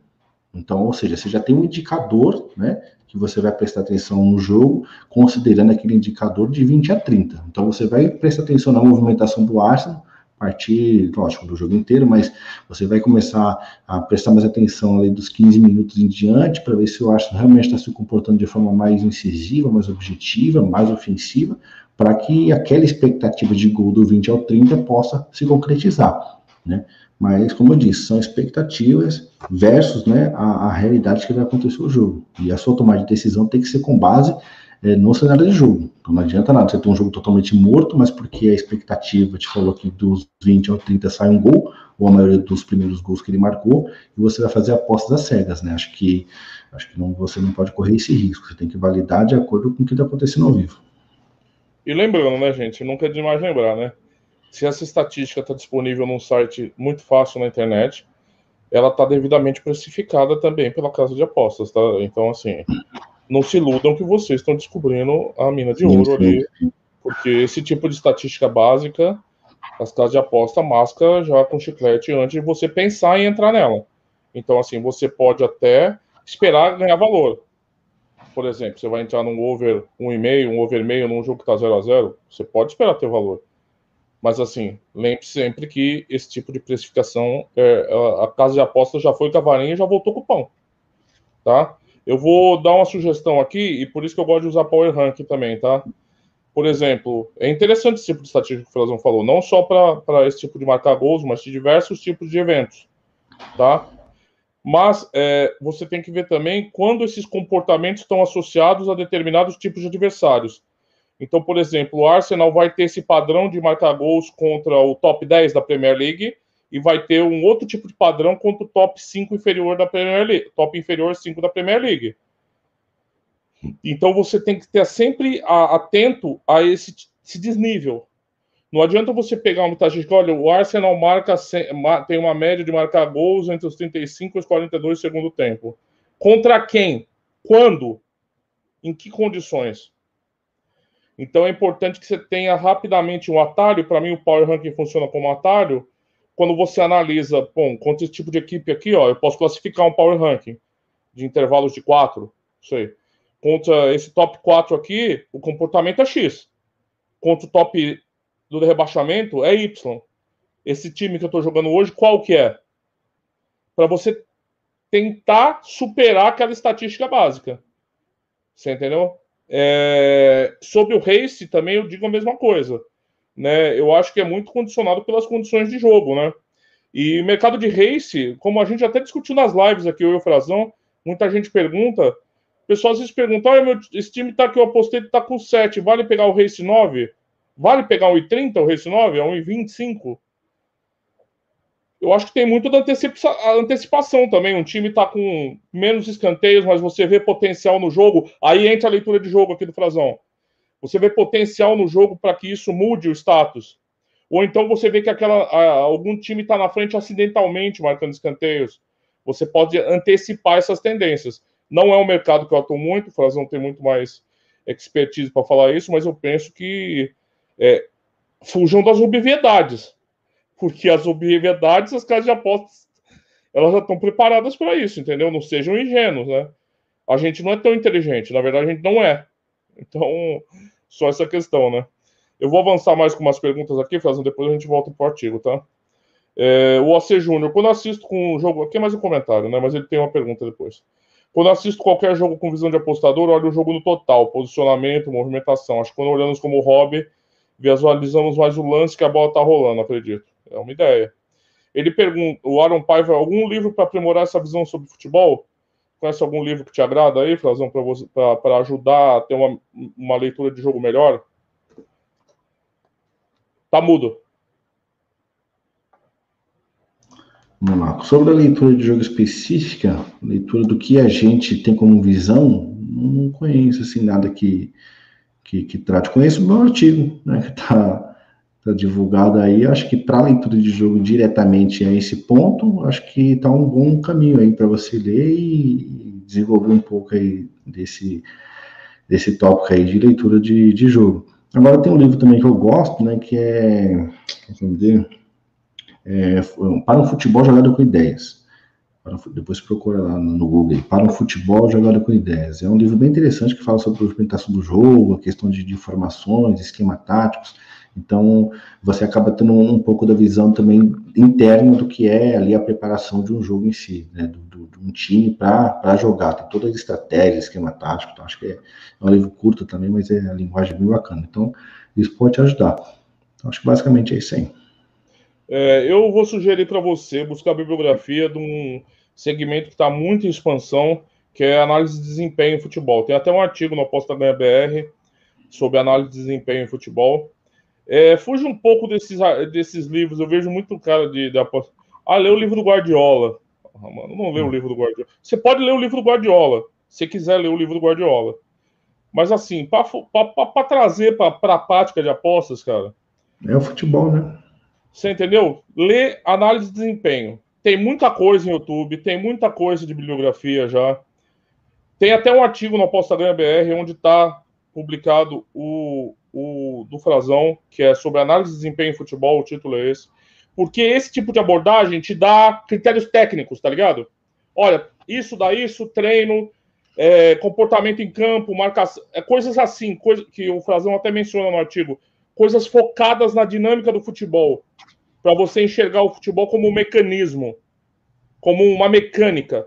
Então, ou seja, você já tem um indicador, né, que você vai prestar atenção no jogo, considerando aquele indicador de 20 a 30. Então, você vai prestar atenção na movimentação do Arsenal, partir, lógico, do jogo inteiro, mas você vai começar a prestar mais atenção ali dos 15 minutos em diante para ver se o Arsenal realmente está se comportando de forma mais incisiva, mais objetiva, mais ofensiva, para que aquela expectativa de gol do 20 ao 30 possa se concretizar, né? Mas, como eu disse, são expectativas versus né, a, a realidade que vai acontecer o jogo. E a sua tomada de decisão tem que ser com base é, no cenário de jogo. Então não adianta nada você ter um jogo totalmente morto, mas porque a expectativa te falou que dos 20 ao 30 sai um gol, ou a maioria dos primeiros gols que ele marcou, e você vai fazer apostas às cegas, né? Acho que, acho que não, você não pode correr esse risco, você tem que validar de acordo com o que está acontecendo ao vivo. E lembrando, né, gente, nunca é demais lembrar, né? Se essa estatística está disponível num site muito fácil na internet, ela está devidamente precificada também pela casa de apostas, tá? Então, assim, não se iludam que vocês estão descobrindo a mina de ouro ali, porque esse tipo de estatística básica, as casas de aposta masca já com chiclete antes de você pensar em entrar nela. Então, assim, você pode até esperar ganhar valor. Por exemplo, você vai entrar num over 1,5, um over meio num jogo que está 0 a 0 você pode esperar ter valor. Mas, assim, lembre sempre que esse tipo de precificação, é, a, a casa de aposta já foi com a varinha e já voltou com o pão. Tá? Eu vou dar uma sugestão aqui, e por isso que eu gosto de usar Power Rank também, tá? Por exemplo, é interessante esse tipo de estatística que o Frazão falou, não só para esse tipo de marcar gols, mas de diversos tipos de eventos, tá? Mas é, você tem que ver também quando esses comportamentos estão associados a determinados tipos de adversários. Então, por exemplo, o Arsenal vai ter esse padrão de marcar gols contra o top 10 da Premier League, e vai ter um outro tipo de padrão contra o top 5 inferior da Premier League, top inferior 5 da Premier League. Então você tem que estar sempre atento a esse, esse desnível. Não adianta você pegar uma estatística, olha, o Arsenal marca tem uma média de marcar gols entre os 35 e os 42 do segundo tempo. Contra quem? Quando? Em que condições? Então é importante que você tenha rapidamente um atalho. Para mim, o Power Ranking funciona como atalho. Quando você analisa, bom, contra esse tipo de equipe aqui, ó, eu posso classificar um Power Ranking de intervalos de quatro, isso aí. Contra esse top 4 aqui, o comportamento é X. Contra o top do rebaixamento é Y. Esse time que eu estou jogando hoje, qual que é? Para você tentar superar aquela estatística básica. Você entendeu? É, sobre o race também eu digo a mesma coisa. Né? Eu acho que é muito condicionado pelas condições de jogo, né? E mercado de race, como a gente até discutiu nas lives aqui, eu e o Frazão, muita gente pergunta, pessoal às vezes pergunta, meu, esse time tá que eu apostei tá com 7, vale pegar o race 9? Vale pegar o 1,30 o race 9? É 1,25? eu acho que tem muito da antecipação também. Um time está com menos escanteios, mas você vê potencial no jogo. Aí entra a leitura de jogo aqui do Frazão. Você vê potencial no jogo para que isso mude o status. Ou então você vê que aquela, algum time está na frente acidentalmente marcando escanteios. Você pode antecipar essas tendências. Não é um mercado que eu atuo muito, o Frazão tem muito mais expertise para falar isso, mas eu penso que é, fujam das obviedades porque as obviedades, as casas de apostas, elas já estão preparadas para isso, entendeu? Não sejam ingênuos, né? A gente não é tão inteligente, na verdade a gente não é. Então, só essa questão, né? Eu vou avançar mais com umas perguntas aqui, fazendo depois a gente volta para o artigo, tá? É, o AC Júnior, quando assisto com um jogo, aqui é mais um comentário, né? Mas ele tem uma pergunta depois. Quando assisto qualquer jogo com visão de apostador, olho o jogo no total, posicionamento, movimentação. Acho que quando olhamos como hobby, visualizamos mais o lance que a bola tá rolando, acredito. É uma ideia. Ele pergunta, o Aaron Paiva, algum livro para aprimorar essa visão sobre futebol? Conhece algum livro que te agrada aí, Frazão, para ajudar a ter uma, uma leitura de jogo melhor? Tá mudo. Vamos lá. Sobre a leitura de jogo específica, leitura do que a gente tem como visão, não conheço assim nada que, que, que trate. Conheço o meu artigo, né, que está tá divulgado aí, acho que para leitura de jogo diretamente a esse ponto, acho que está um bom caminho aí para você ler e desenvolver um pouco aí desse, desse tópico aí de leitura de, de jogo. Agora tem um livro também que eu gosto, né, que é, é Para um Futebol Jogado com Ideias. Depois procura lá no Google, Para um Futebol Jogado com Ideias. É um livro bem interessante que fala sobre a movimentação do jogo, a questão de, de informações, esquema táticos, então, você acaba tendo um, pouco da visão também interna do que é ali a preparação de um jogo em si, né? Do, do, de um time para jogar. Tem toda a estratégia, esquema tático. Então, acho que é, é, um livro curto também, mas é a linguagem bem bacana. Então, isso pode te ajudar. Então, acho que basicamente é isso aí. É, eu vou sugerir para você buscar a bibliografia de um segmento que está muito em expansão, que é análise de desempenho em futebol. Tem até um artigo no Aposta Ganha BR sobre análise de desempenho em futebol. É, fuja um pouco desses, desses livros. Eu vejo muito cara de, de Ah, lê o livro do Guardiola. Ah, mano, não lê o hum. livro do Guardiola. Você pode ler o livro do Guardiola, se quiser ler o livro do Guardiola. Mas assim, para trazer para a prática de apostas, cara. É o futebol, né? Você entendeu? Lê análise de desempenho. Tem muita coisa em YouTube, tem muita coisa de bibliografia já. Tem até um artigo no Aposta Ganha BR onde está publicado o, o do Frazão, que é sobre análise de desempenho em futebol, o título é esse. Porque esse tipo de abordagem te dá critérios técnicos, tá ligado? Olha, isso dá isso, treino, é, comportamento em campo, marcação, é, coisas assim, coisa, que o Frazão até menciona no artigo, coisas focadas na dinâmica do futebol, para você enxergar o futebol como um mecanismo, como uma mecânica,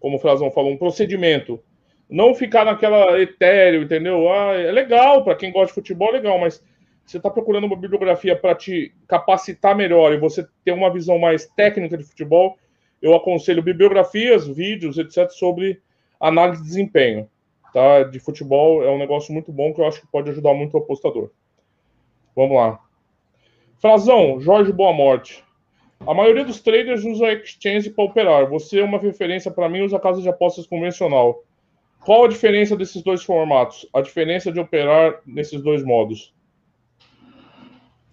como o Frazão falou, um procedimento não ficar naquela etéreo, entendeu? Ah, é legal para quem gosta de futebol, é legal, mas você está procurando uma bibliografia para te capacitar melhor e você ter uma visão mais técnica de futebol, eu aconselho bibliografias, vídeos, etc., sobre análise de desempenho tá? de futebol. É um negócio muito bom que eu acho que pode ajudar muito o apostador. Vamos lá. Frazão, Jorge Boa Morte. A maioria dos traders usa exchange para operar. Você é uma referência para mim, usa casa de apostas convencional. Qual a diferença desses dois formatos? A diferença de operar nesses dois modos?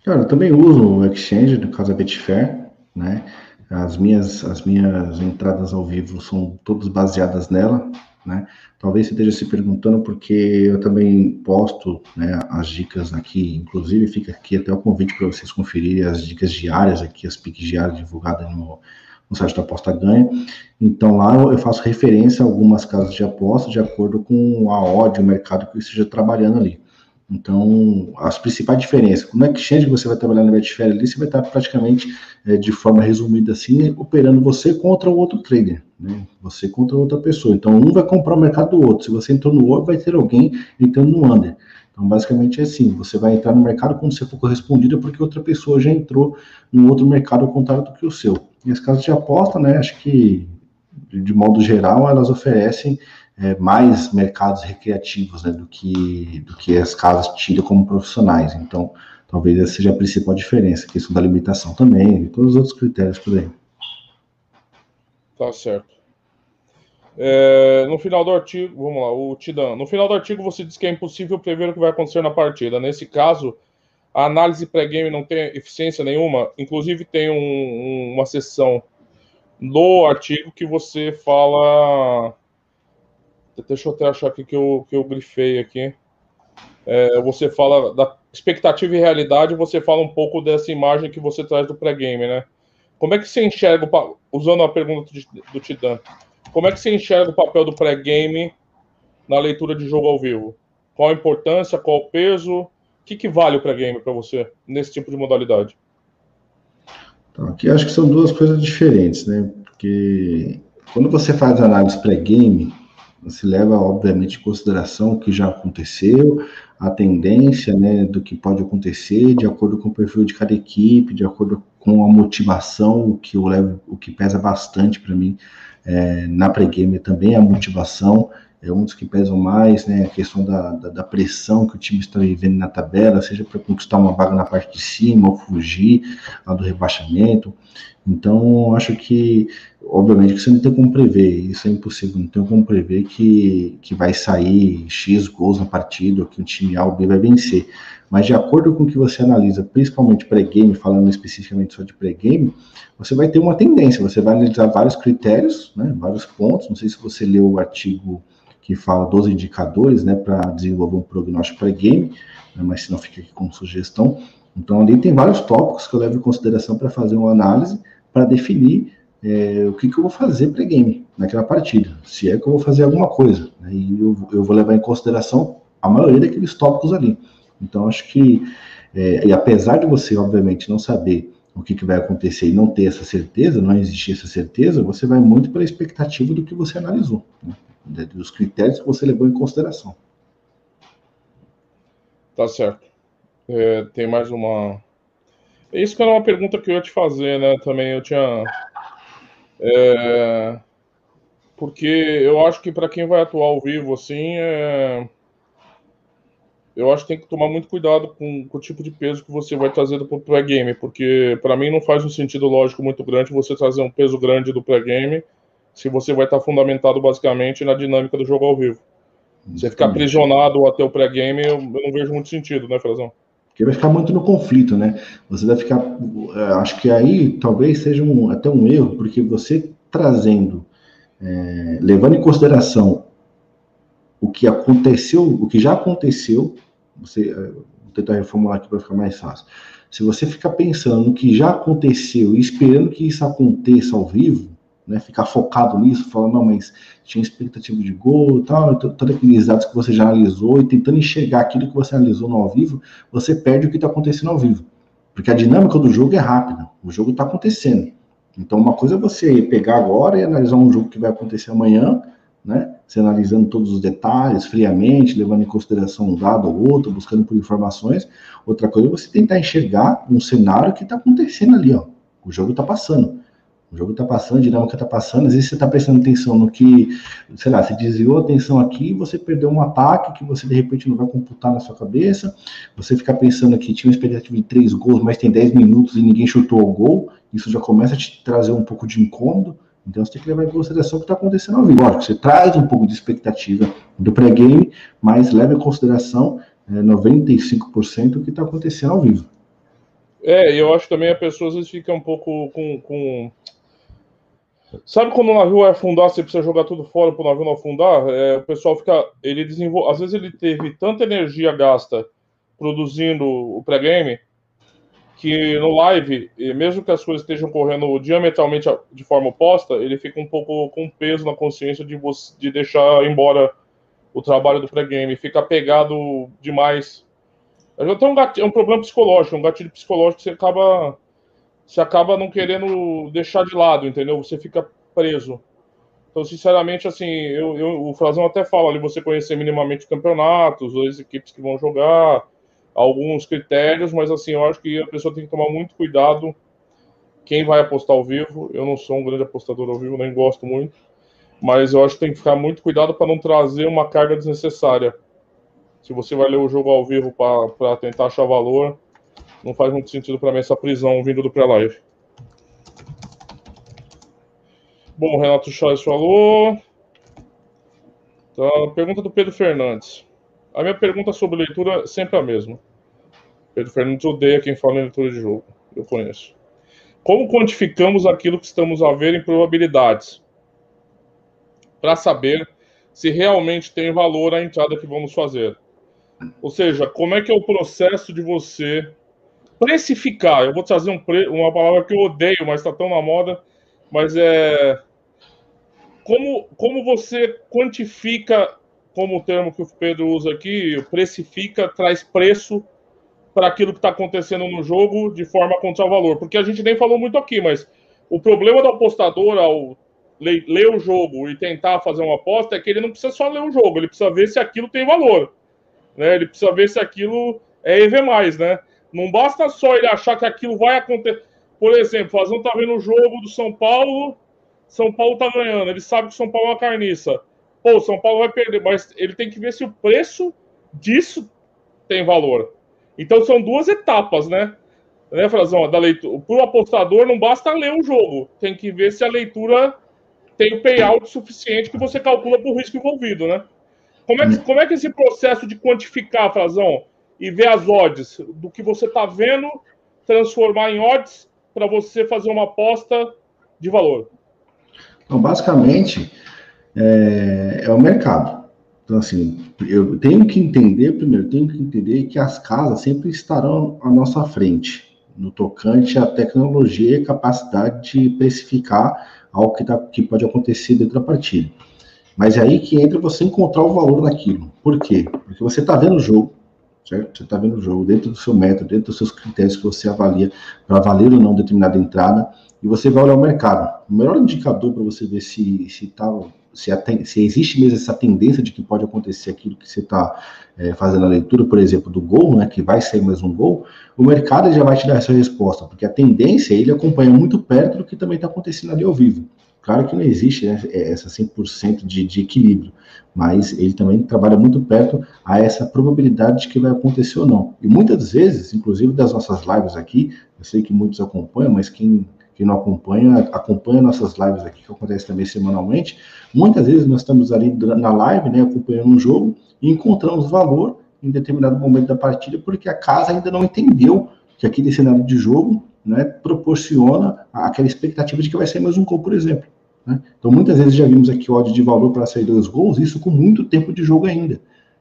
Cara, eu também uso o Exchange, no caso da Betfair, né? As minhas, as minhas entradas ao vivo são todas baseadas nela, né? Talvez você esteja se perguntando porque eu também posto né, as dicas aqui, inclusive fica aqui até o convite para vocês conferirem as dicas diárias aqui, as piques diárias divulgadas no, no site da Aposta Ganha. Então lá eu faço referência a algumas casas de aposta de acordo com a odd, o mercado que eu esteja trabalhando ali. Então, as principais diferenças. No exchange que você vai trabalhar na Betfair ali, você vai estar praticamente, é, de forma resumida assim, operando você contra o outro trader, né? Você contra outra pessoa. Então, um vai comprar o mercado do outro. Se você entrou no outro, vai ter alguém entrando no under. Então, basicamente é assim: você vai entrar no mercado quando você for correspondido, porque outra pessoa já entrou no outro mercado ao contrário do que o seu. E as casas de aposta, né? Acho que, de modo geral, elas oferecem é, mais mercados recreativos né, do, que, do que as casas tidas como profissionais. Então, talvez essa seja a principal diferença, a questão da limitação também, e todos os outros critérios por aí. Tá certo. É, no final do artigo, vamos lá, o Tidan. No final do artigo você diz que é impossível prever o que vai acontecer na partida. Nesse caso, a análise pré-game não tem eficiência nenhuma. Inclusive tem um, um, uma seção no artigo que você fala Deixa eu até achar aqui que eu, que eu grifei aqui. É, você fala da expectativa e realidade, você fala um pouco dessa imagem que você traz do pré-game, né? Como é que você enxerga, usando a pergunta do Tidan, como é que você enxerga o papel do pré-game na leitura de jogo ao vivo? Qual a importância, qual o peso? O que, que vale o pré-game para você nesse tipo de modalidade? Então, aqui acho que são duas coisas diferentes, né? Porque quando você faz análise pré-game, se leva, obviamente, em consideração o que já aconteceu, a tendência né, do que pode acontecer, de acordo com o perfil de cada equipe, de acordo com a motivação, o que eu levo, o que pesa bastante para mim é, na pré-game também a motivação, é dos que pesam mais, né, a questão da, da, da pressão que o time está vivendo na tabela, seja para conquistar uma vaga na parte de cima ou fugir lá do rebaixamento. Então, acho que, obviamente, que você não tem como prever, isso é impossível, não tem como prever que, que vai sair X gols na partida, ou que o time A ou B vai vencer. Mas, de acordo com o que você analisa, principalmente pré-game, falando especificamente só de pré-game, você vai ter uma tendência, você vai analisar vários critérios, né, vários pontos. Não sei se você leu o artigo que fala dos indicadores, né, para desenvolver um prognóstico pré-game, né, mas se não fica aqui como sugestão. Então, ali tem vários tópicos que eu levo em consideração para fazer uma análise para definir é, o que, que eu vou fazer pré-game naquela partida, se é que eu vou fazer alguma coisa. Né, e eu, eu, vou levar em consideração a maioria daqueles tópicos ali. Então, acho que, é, e apesar de você, obviamente, não saber o que, que vai acontecer e não ter essa certeza, não existir essa certeza, você vai muito pela expectativa do que você analisou, né, dos critérios que você levou em consideração. Tá certo. É, tem mais uma isso que era uma pergunta que eu ia te fazer, né? Também eu tinha. É, porque eu acho que para quem vai atuar ao vivo, assim, é, eu acho que tem que tomar muito cuidado com, com o tipo de peso que você vai trazer do pré-game, porque para mim não faz um sentido lógico muito grande você trazer um peso grande do pré-game se você vai estar fundamentado basicamente na dinâmica do jogo ao vivo. Você ficar aprisionado até o pré-game, eu, eu, não vejo muito sentido, né, Frazão? Porque vai ficar muito no conflito, né? Você vai ficar. É, acho que aí talvez seja um, até um erro, porque você trazendo, é, levando em consideração o que aconteceu, o que já aconteceu, você, é, vou tentar reformular aqui para ficar mais fácil. Se você ficar pensando no que já aconteceu e esperando que isso aconteça ao vivo, né, ficar focado nisso, falando, não, mas tinha expectativa de gol e tal, todos aqueles dados que você já analisou e tentando enxergar aquilo que você analisou no ao vivo, você perde o que está acontecendo ao vivo. Porque a dinâmica do jogo é rápida, o jogo está acontecendo. Então, uma coisa é você pegar agora e analisar um jogo que vai acontecer amanhã, né? Você analisando todos os detalhes friamente, levando em consideração um dado ou outro, buscando por informações. Outra coisa é você tentar enxergar um cenário que está acontecendo ali, ó. O jogo está passando. O jogo está passando, a dinâmica está passando, às vezes você está prestando atenção no que, sei lá, você desviou a atenção aqui, você perdeu um ataque que você de repente não vai computar na sua cabeça, você fica pensando que tinha uma expectativa de três gols, mas tem 10 minutos e ninguém chutou o gol, isso já começa a te trazer um pouco de incômodo, então você tem que levar em consideração o que está acontecendo ao vivo. Lógico, você traz um pouco de expectativa do pré-game, mas leva em consideração é, 95% o que está acontecendo ao vivo. É, eu acho também a pessoa às vezes fica um pouco com, com Sabe quando o navio afundar, você precisa jogar tudo fora para o navio não afundar? É, o pessoal fica. Ele desenvolve. Às vezes ele teve tanta energia gasta produzindo o pré-game que no live, mesmo que as coisas estejam correndo diametralmente de forma oposta, ele fica um pouco com peso na consciência de, você, de deixar embora o trabalho do pré-game, fica apegado demais. Então, um, gatilho, é um problema psicológico, um gatilho psicológico que você acaba, você acaba não querendo deixar de lado, entendeu? Você fica preso. Então, sinceramente, assim, eu, eu, o Frazão até fala ali, você conhecer minimamente campeonatos, as equipes que vão jogar, alguns critérios, mas assim, eu acho que a pessoa tem que tomar muito cuidado quem vai apostar ao vivo. Eu não sou um grande apostador ao vivo, nem gosto muito, mas eu acho que tem que ficar muito cuidado para não trazer uma carga desnecessária. Se você vai ler o jogo ao vivo para tentar achar valor, não faz muito sentido para mim essa prisão vindo do pré-live. Bom, Renato Chaves falou. Tá, pergunta do Pedro Fernandes. A minha pergunta sobre leitura é sempre a mesma. Pedro Fernandes odeia quem fala em leitura de jogo. Eu conheço. Como quantificamos aquilo que estamos a ver em probabilidades? Para saber se realmente tem valor a entrada que vamos fazer. Ou seja, como é que é o processo de você precificar? Eu vou trazer um pre... uma palavra que eu odeio, mas está tão na moda, mas é como, como você quantifica como o termo que o Pedro usa aqui, precifica, traz preço para aquilo que está acontecendo no jogo de forma contra valor. Porque a gente nem falou muito aqui, mas o problema do apostador ao ler o jogo e tentar fazer uma aposta é que ele não precisa só ler o jogo, ele precisa ver se aquilo tem valor. Né? Ele precisa ver se aquilo é EV+, né? Não basta só ele achar que aquilo vai acontecer. Por exemplo, o tá vendo o jogo do São Paulo, São Paulo tá ganhando, ele sabe que o São Paulo é uma carniça pô, o São Paulo vai perder, mas ele tem que ver se o preço disso tem valor. Então são duas etapas, né? Né, Frazão? Da leitura. Para o apostador não basta ler o jogo, tem que ver se a leitura tem o payout suficiente que você calcula por risco envolvido, né? Como é que, como é que esse processo de quantificar, Frazão, e ver as odds do que você está vendo, transformar em odds para você fazer uma aposta de valor? Então, basicamente, é, é o mercado. Então, assim, eu tenho que entender, primeiro, tenho que entender que as casas sempre estarão à nossa frente, no tocante à tecnologia e capacidade de precificar algo que, tá, que pode acontecer dentro da partida. Mas é aí que entra você encontrar o valor naquilo. Por quê? Porque você está vendo o jogo, certo? Você está vendo o jogo dentro do seu método, dentro dos seus critérios que você avalia para valer ou não determinada entrada, e você vai olhar o mercado. O melhor indicador para você ver se está se, se, existe mesmo essa tendência de que pode acontecer aquilo que você está é, fazendo a leitura, por exemplo, do gol, né, que vai sair mais um gol, o mercado já vai te dar essa resposta, porque a tendência ele acompanha muito perto do que também está acontecendo ali ao vivo. Claro que não existe né, é, essa 100% de, de equilíbrio, mas ele também trabalha muito perto a essa probabilidade de que vai acontecer ou não. E muitas vezes, inclusive das nossas lives aqui, eu sei que muitos acompanham, mas quem quem não acompanha, acompanha nossas lives aqui, que acontece também semanalmente. Muitas vezes nós estamos ali na live, né, acompanhando um jogo, e encontramos valor em determinado momento da partida, porque a casa ainda não entendeu que aquele cenário de jogo né, proporciona aquela expectativa de que vai sair mais um gol, por exemplo. Né? Então, muitas vezes já vimos aqui ódio de valor para sair dois gols, isso com muito tempo de jogo ainda.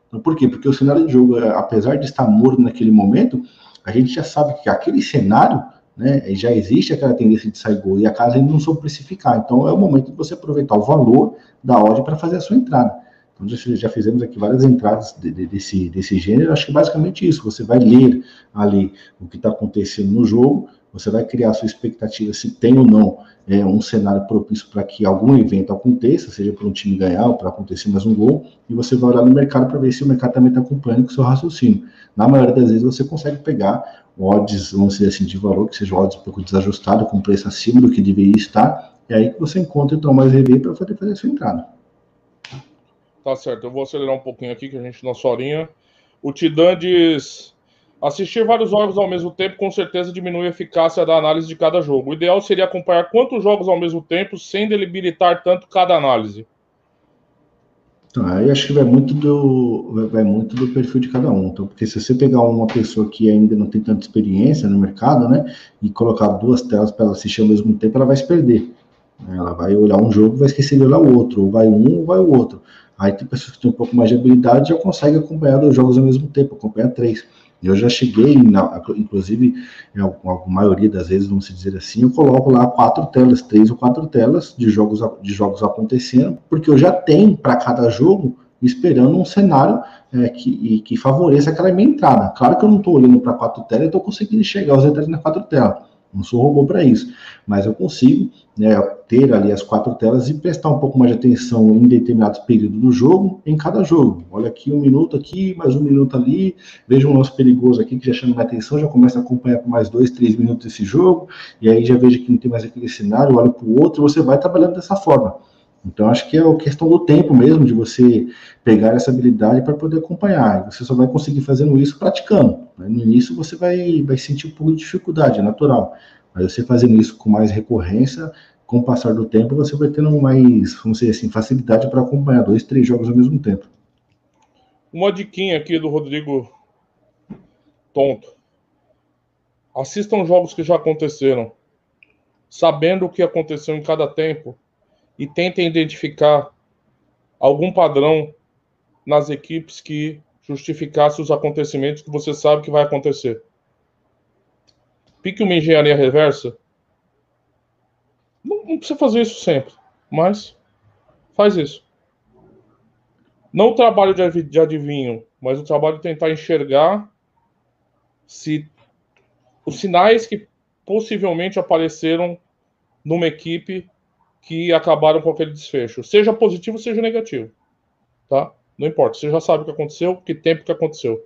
Então, por quê? Porque o cenário de jogo, apesar de estar morto naquele momento, a gente já sabe que aquele cenário né? Já existe aquela tendência de sair gol e a casa ainda não soube precificar. Então é o momento de você aproveitar o valor da odd para fazer a sua entrada. Então já, já fizemos aqui várias entradas de, de, desse, desse gênero. Acho que é basicamente isso. Você vai ler ali o que está acontecendo no jogo, você vai criar a sua expectativa se tem ou não é, um cenário propício para que algum evento aconteça, seja para um time ganhar ou para acontecer mais um gol, e você vai olhar no mercado para ver se o mercado também está acompanhando com o seu raciocínio. Na maioria das vezes você consegue pegar odds, vamos dizer assim, de valor, que seja odds um pouco desajustado, com preço acima do que deveria estar, é aí que você encontra então mais EV para fazer a sua entrada. Tá certo, eu vou acelerar um pouquinho aqui, que a gente nossa horinha. O Tidan diz: assistir vários jogos ao mesmo tempo com certeza diminui a eficácia da análise de cada jogo. O ideal seria acompanhar quantos jogos ao mesmo tempo sem delimitar tanto cada análise. Então, aí acho que vai muito do vai muito do perfil de cada um. Então, porque se você pegar uma pessoa que ainda não tem tanta experiência no mercado, né, e colocar duas telas para ela assistir ao mesmo tempo, ela vai se perder. Ela vai olhar um jogo, vai esquecer de olhar o outro, ou vai um ou vai o outro. Aí tem pessoas que têm um pouco mais de habilidade já conseguem acompanhar dois jogos ao mesmo tempo, acompanhar três. Eu já cheguei, na, inclusive, a, maioria das vezes, vamos dizer assim, eu coloco lá quatro telas, três ou quatro telas de jogos, de jogos acontecendo, porque eu já tenho para cada jogo esperando um cenário é, que, que favoreça aquela minha entrada. Claro que eu não estou olhando para quatro telas, eu estou conseguindo chegar aos detalhes nas quatro telas. Não sou robô para isso, mas eu consigo né, ter ali as quatro telas e prestar um pouco mais de atenção em determinados períodos do jogo, em cada jogo. Olha aqui um minuto aqui, mais um minuto ali, vejo um lance perigoso aqui que já chama minha atenção, já começo a acompanhar por mais dois, três minutos esse jogo, e aí já vejo que não tem mais aquele cenário, olho para o outro, você vai trabalhando dessa forma. Então, acho que é a questão do tempo mesmo, de você pegar essa habilidade para poder acompanhar. Você só vai conseguir fazendo isso praticando. Né? No início, você vai, vai sentir um pouco de dificuldade, é natural. Mas você fazendo isso com mais recorrência, com o passar do tempo, você vai tendo mais, vamos dizer assim, facilidade para acompanhar dois, três jogos ao mesmo tempo. Uma diquinha aqui do Rodrigo Tonto. Assistam jogos que já aconteceram. Sabendo o que aconteceu em cada tempo, e tentem identificar algum padrão nas equipes que justificasse os acontecimentos que você sabe que vai acontecer. Pique uma engenharia reversa. Não, não precisa fazer isso sempre, mas faz isso. Não o trabalho de adivinho, mas o trabalho de tentar enxergar se os sinais que possivelmente apareceram numa equipe que acabaram com aquele desfecho, seja positivo, seja negativo, tá? Não importa, você já sabe o que aconteceu, que tempo que aconteceu.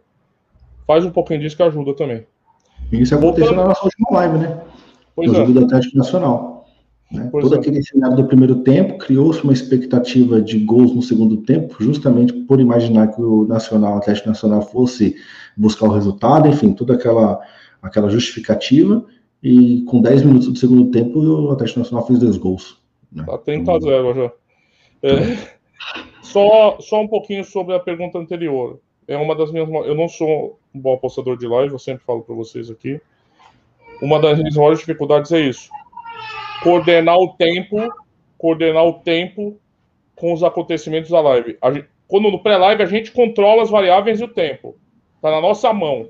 Faz um pouquinho disso que ajuda também. Isso aconteceu Voltando... na nossa última live, né? Pois no é. do Atlético Nacional. Né? Todo é. aquele cenário do primeiro tempo, criou-se uma expectativa de gols no segundo tempo, justamente por imaginar que o Nacional, o Atlético Nacional fosse buscar o resultado, enfim, toda aquela, aquela justificativa, e com 10 minutos do segundo tempo, o Atlético Nacional fez dois gols. Né? Tá 30 a 0 já. É, só, só um pouquinho sobre a pergunta anterior. É uma das minhas. Eu não sou um bom apostador de live, eu sempre falo para vocês aqui. Uma das minhas maiores dificuldades é isso: coordenar o tempo, coordenar o tempo com os acontecimentos da live. Gente, quando no pré-live a gente controla as variáveis e o tempo, tá na nossa mão.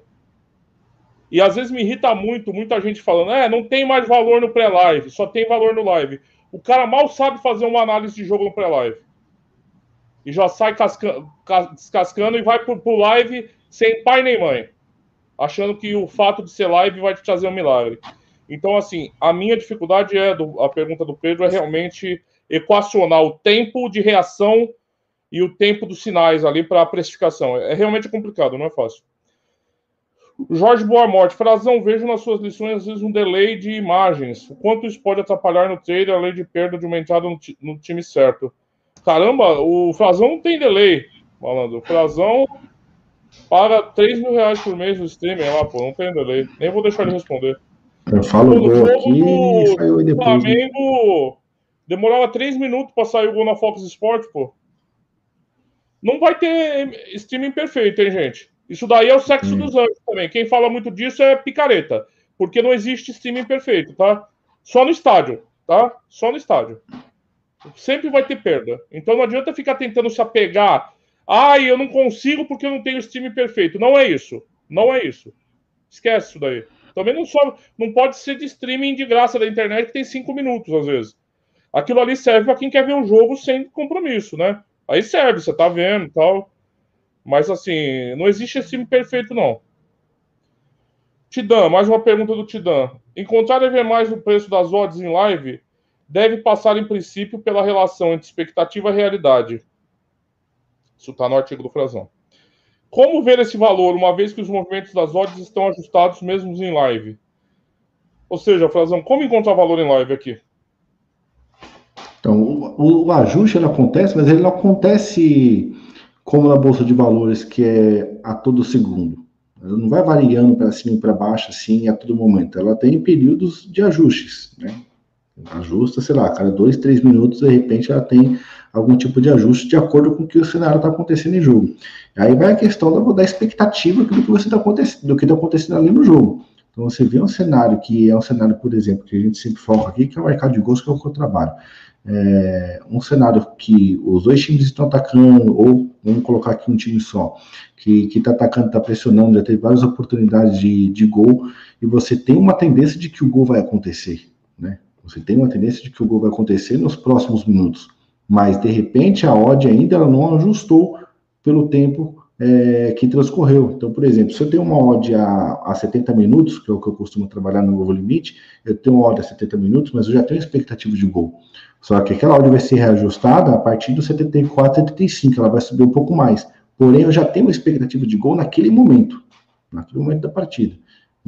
E às vezes me irrita muito, muita gente falando, é, não tem mais valor no pré-live, só tem valor no live. O cara mal sabe fazer uma análise de jogo no pré-live. E já sai cascando, descascando e vai pro, live sem pai nem mãe. Achando que o fato de ser live vai te trazer um milagre. Então, assim, a minha dificuldade é, do, a pergunta do Pedro é realmente equacionar o tempo de reação e o tempo dos sinais ali para a precificação. É realmente complicado, não é fácil. Jorge Boa Morte, Frazão, vejo nas suas lições às vezes um delay de imagens. O quanto isso pode atrapalhar no trade, além de perda de uma entrada no, no time certo? Caramba, o Frazão não tem delay, malandro. O Frazão paga 3 mil reais por mês no streaming lá, pô, não tem delay. Nem vou deixar ele responder. Eu falo o gol aqui saiu depois. Flamengo demorava 3 minutos para sair o gol na Fox Sports, pô. Não vai ter streaming perfeito, hein, gente? Isso daí é o sexo hum. dos anjos também. Quem fala muito disso é picareta. Porque não existe streaming perfeito, tá? Só no estádio, tá? Só no estádio. Sempre vai ter perda. Então não adianta ficar tentando se apegar. Ai, eu não consigo porque eu não tenho streaming perfeito. Não é isso. Não é isso. Esquece isso daí. Também não, só, não pode ser de streaming de graça da internet que tem cinco minutos, às vezes. Aquilo ali serve para quem quer ver um jogo sem compromisso, né? Aí serve, você tá vendo tal. Mas assim, não existe esse time perfeito, não. Tidan, mais uma pergunta do Tidan. Encontrar e ver mais o preço das odds em live deve passar, em princípio, pela relação entre expectativa e realidade. Isso está no artigo do Frazão. Como ver esse valor, uma vez que os movimentos das odds estão ajustados mesmo em live? Ou seja, Frazão, como encontrar valor em live aqui? Então, o, o ajuste ele acontece, mas ele não acontece como na bolsa de valores, que é a todo segundo. Ela não vai variando para cima e para baixo assim a todo momento. Ela tem períodos de ajustes, né? Ajusta, sei lá, cada dois, três minutos, de repente ela tem algum tipo de ajuste de acordo com o que o cenário está acontecendo em jogo. Aí vai a questão da, da expectativa do que está acontecendo, do que está acontecendo ali no jogo. Então você vê um cenário que é um cenário, por exemplo, que a gente sempre foca aqui, que é o mercado de gols, que é o que eu trabalho. É um cenário que os dois times estão atacando, ou vamos colocar aqui um time só, que está atacando, está pressionando, já teve várias oportunidades de, de gol, e você tem uma tendência de que o gol vai acontecer, né? Você tem uma tendência de que o gol vai acontecer nos próximos minutos, mas de repente a odd ainda não ajustou pelo tempo é, que transcorreu. Então, por exemplo, se eu tenho uma odd a, a 70 minutos, que é o que eu costumo trabalhar no novo limite, eu tenho uma odd a 70 minutos, mas eu já tenho expectativa de gol. Só que aquela odd vai ser reajustada a partir do 74, 75, ela vai subir um pouco mais. Porém, eu já tenho uma expectativa de gol naquele momento, naquele momento da partida.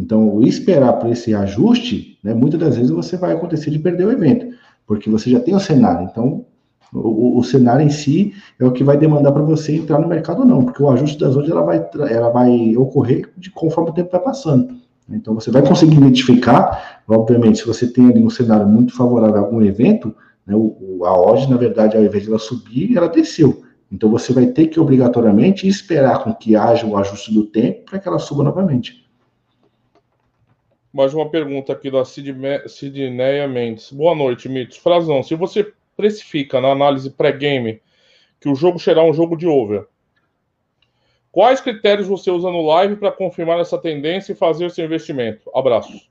Então, esperar por esse ajuste, né, muitas das vezes você vai acontecer de perder o evento, porque você já tem o cenário. Então, o, o cenário em si é o que vai demandar para você entrar no mercado ou não, porque o ajuste das hoje ela vai, ela vai ocorrer de conforme o tempo vai passando. Então, você vai conseguir identificar, obviamente, se você tem ali um cenário muito favorável a algum evento, né, o, a odd, na verdade, ao invés de ela subir, ela desceu. Então, você vai ter que obrigatoriamente esperar com que haja o ajuste do tempo para que ela suba novamente. Mais uma pergunta aqui da Sidneia Mendes. Boa noite, Mitos. Frazão, se você precifica na análise pré-game que o jogo será um jogo de over, quais critérios você usa no live para confirmar essa tendência e fazer seu investimento? Abraços.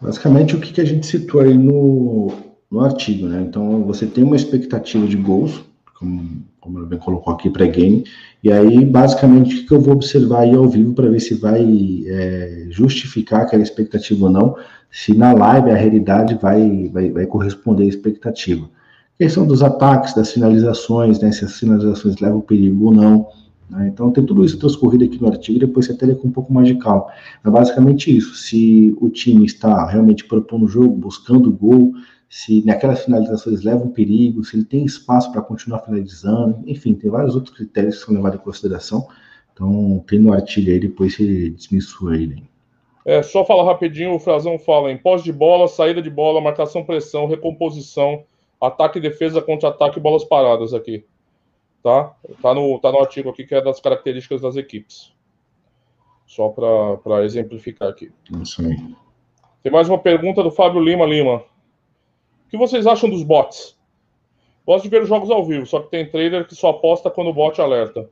Basicamente, o que, que a gente citou aí no, no artigo, né? Então, você tem uma expectativa de gols, como, como ela bem colocou aqui, pré-game, e aí, basicamente, o que eu vou observar aí ao vivo para ver se vai é, justificar aquela expectativa ou não, se na live a realidade vai, vai, vai corresponder à expectativa. Questão dos ataques, das finalizações, né, se as finalizações levam perigo ou não. Né, então, tem tudo isso transcorrido aqui no artigo, depois você teria com um pouco mais de calma. É basicamente isso. Se o time está realmente propondo o jogo, buscando o gol, se naquelas finalizações levam perigo, se ele tem espaço para continuar finalizando, enfim, tem vários outros critérios que são levados em consideração. Então, tem no artigo aí, depois você desmissua ele. É, só falar rapidinho, o Frazão fala em pós de bola, saída de bola, marcação, pressão, recomposição, ataque e defesa, contra-ataque e bolas paradas aqui. Tá? Tá no, tá no artigo aqui que é das características das equipes. Só para exemplificar aqui. Isso aí. Tem mais uma pergunta do Fábio Lima Lima que vocês acham dos bots? Gosto de ver os jogos ao vivo, só que tem trader que só aposta quando o bot alerta.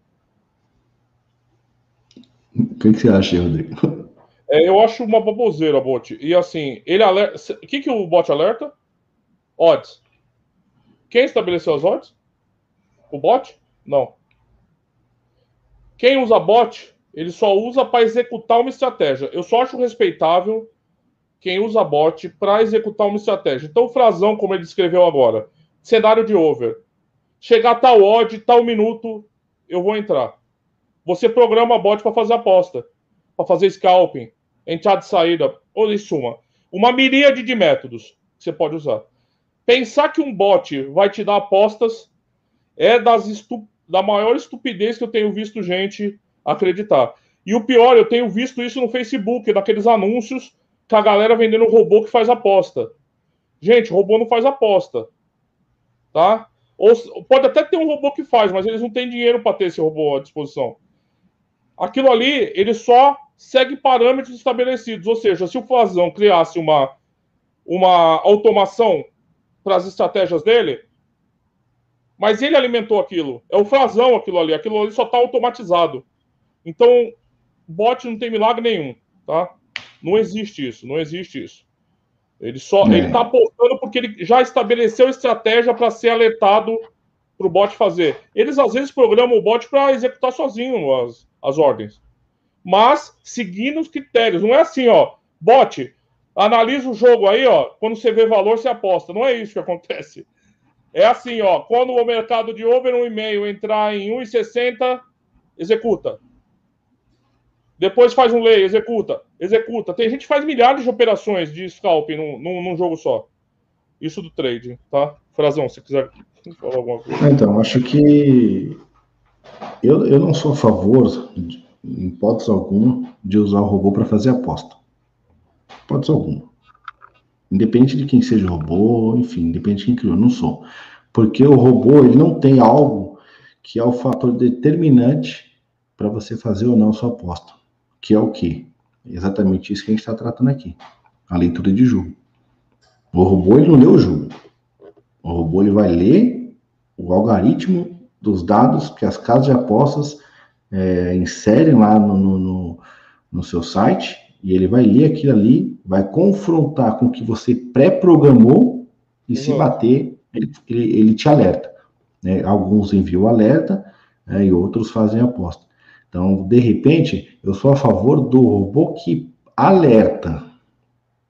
O que, que, você acha, Rodrigo? É, eu acho uma baboseira, bot. E assim, ele alerta. O que, que o bot alerta? Odds. Quem estabeleceu as odds? O bot? Não. Quem usa bot, ele só usa para executar uma estratégia. Eu só acho respeitável quem usa bot para executar uma estratégia. Então, o Frazão, como ele descreveu agora, cenário de over. Chegar tal odd, tal minuto, eu vou entrar. Você programa bot para fazer aposta, para fazer scalping, entrada e saída, ou em suma, uma miríade de métodos que você pode usar. Pensar que um bot vai te dar apostas é das estu... da maior estupidez que eu tenho visto gente acreditar. E o pior, eu tenho visto isso no Facebook, naqueles anúncios com a galera vendendo robô que faz aposta. Gente, robô não faz aposta. Tá? Ou, pode até ter um robô que faz, mas eles não têm dinheiro para ter esse robô à disposição. Aquilo ali, ele só segue parâmetros estabelecidos. Ou seja, se o Fazão criasse uma, uma automação para as estratégias dele, mas ele alimentou aquilo. É o Frazão aquilo ali. Aquilo ali só está automatizado. Então, bot não tem milagre nenhum, tá? Não existe isso, não existe isso. Ele só é. ele está apostando porque ele já estabeleceu estratégia para ser alertado para o bot fazer. Eles às vezes programam o bot para executar sozinho as, as ordens, mas seguindo os critérios. Não é assim, ó, bot, analisa o jogo aí, ó. Quando você vê valor, você aposta. Não é isso que acontece. É assim, ó. Quando o mercado de over 1,5 entrar em 1,60, executa. Depois faz um lay, executa, executa. Tem gente que faz milhares de operações de scalping num, num, num jogo só. Isso do trade, tá? Frazão, se quiser falar alguma coisa. Então, acho que eu, eu não sou a favor, em hipótese alguma, de usar o robô para fazer aposta. Hipótese alguma. Independente de quem seja o robô, enfim, independente de quem criou, não sou. Porque o robô, ele não tem algo que é o fator determinante para você fazer ou não sua aposta que é o que? Exatamente isso que a gente está tratando aqui. A leitura de jogo. O robô ele não lê o jogo. O robô ele vai ler o algoritmo dos dados que as casas de apostas é, inserem lá no, no, no, no seu site e ele vai ler aquilo ali, vai confrontar com o que você pré-programou e uhum. se bater, ele, ele, ele te alerta. Né? Alguns enviam alerta né? e outros fazem aposta. Então, de repente, eu sou a favor do robô que alerta.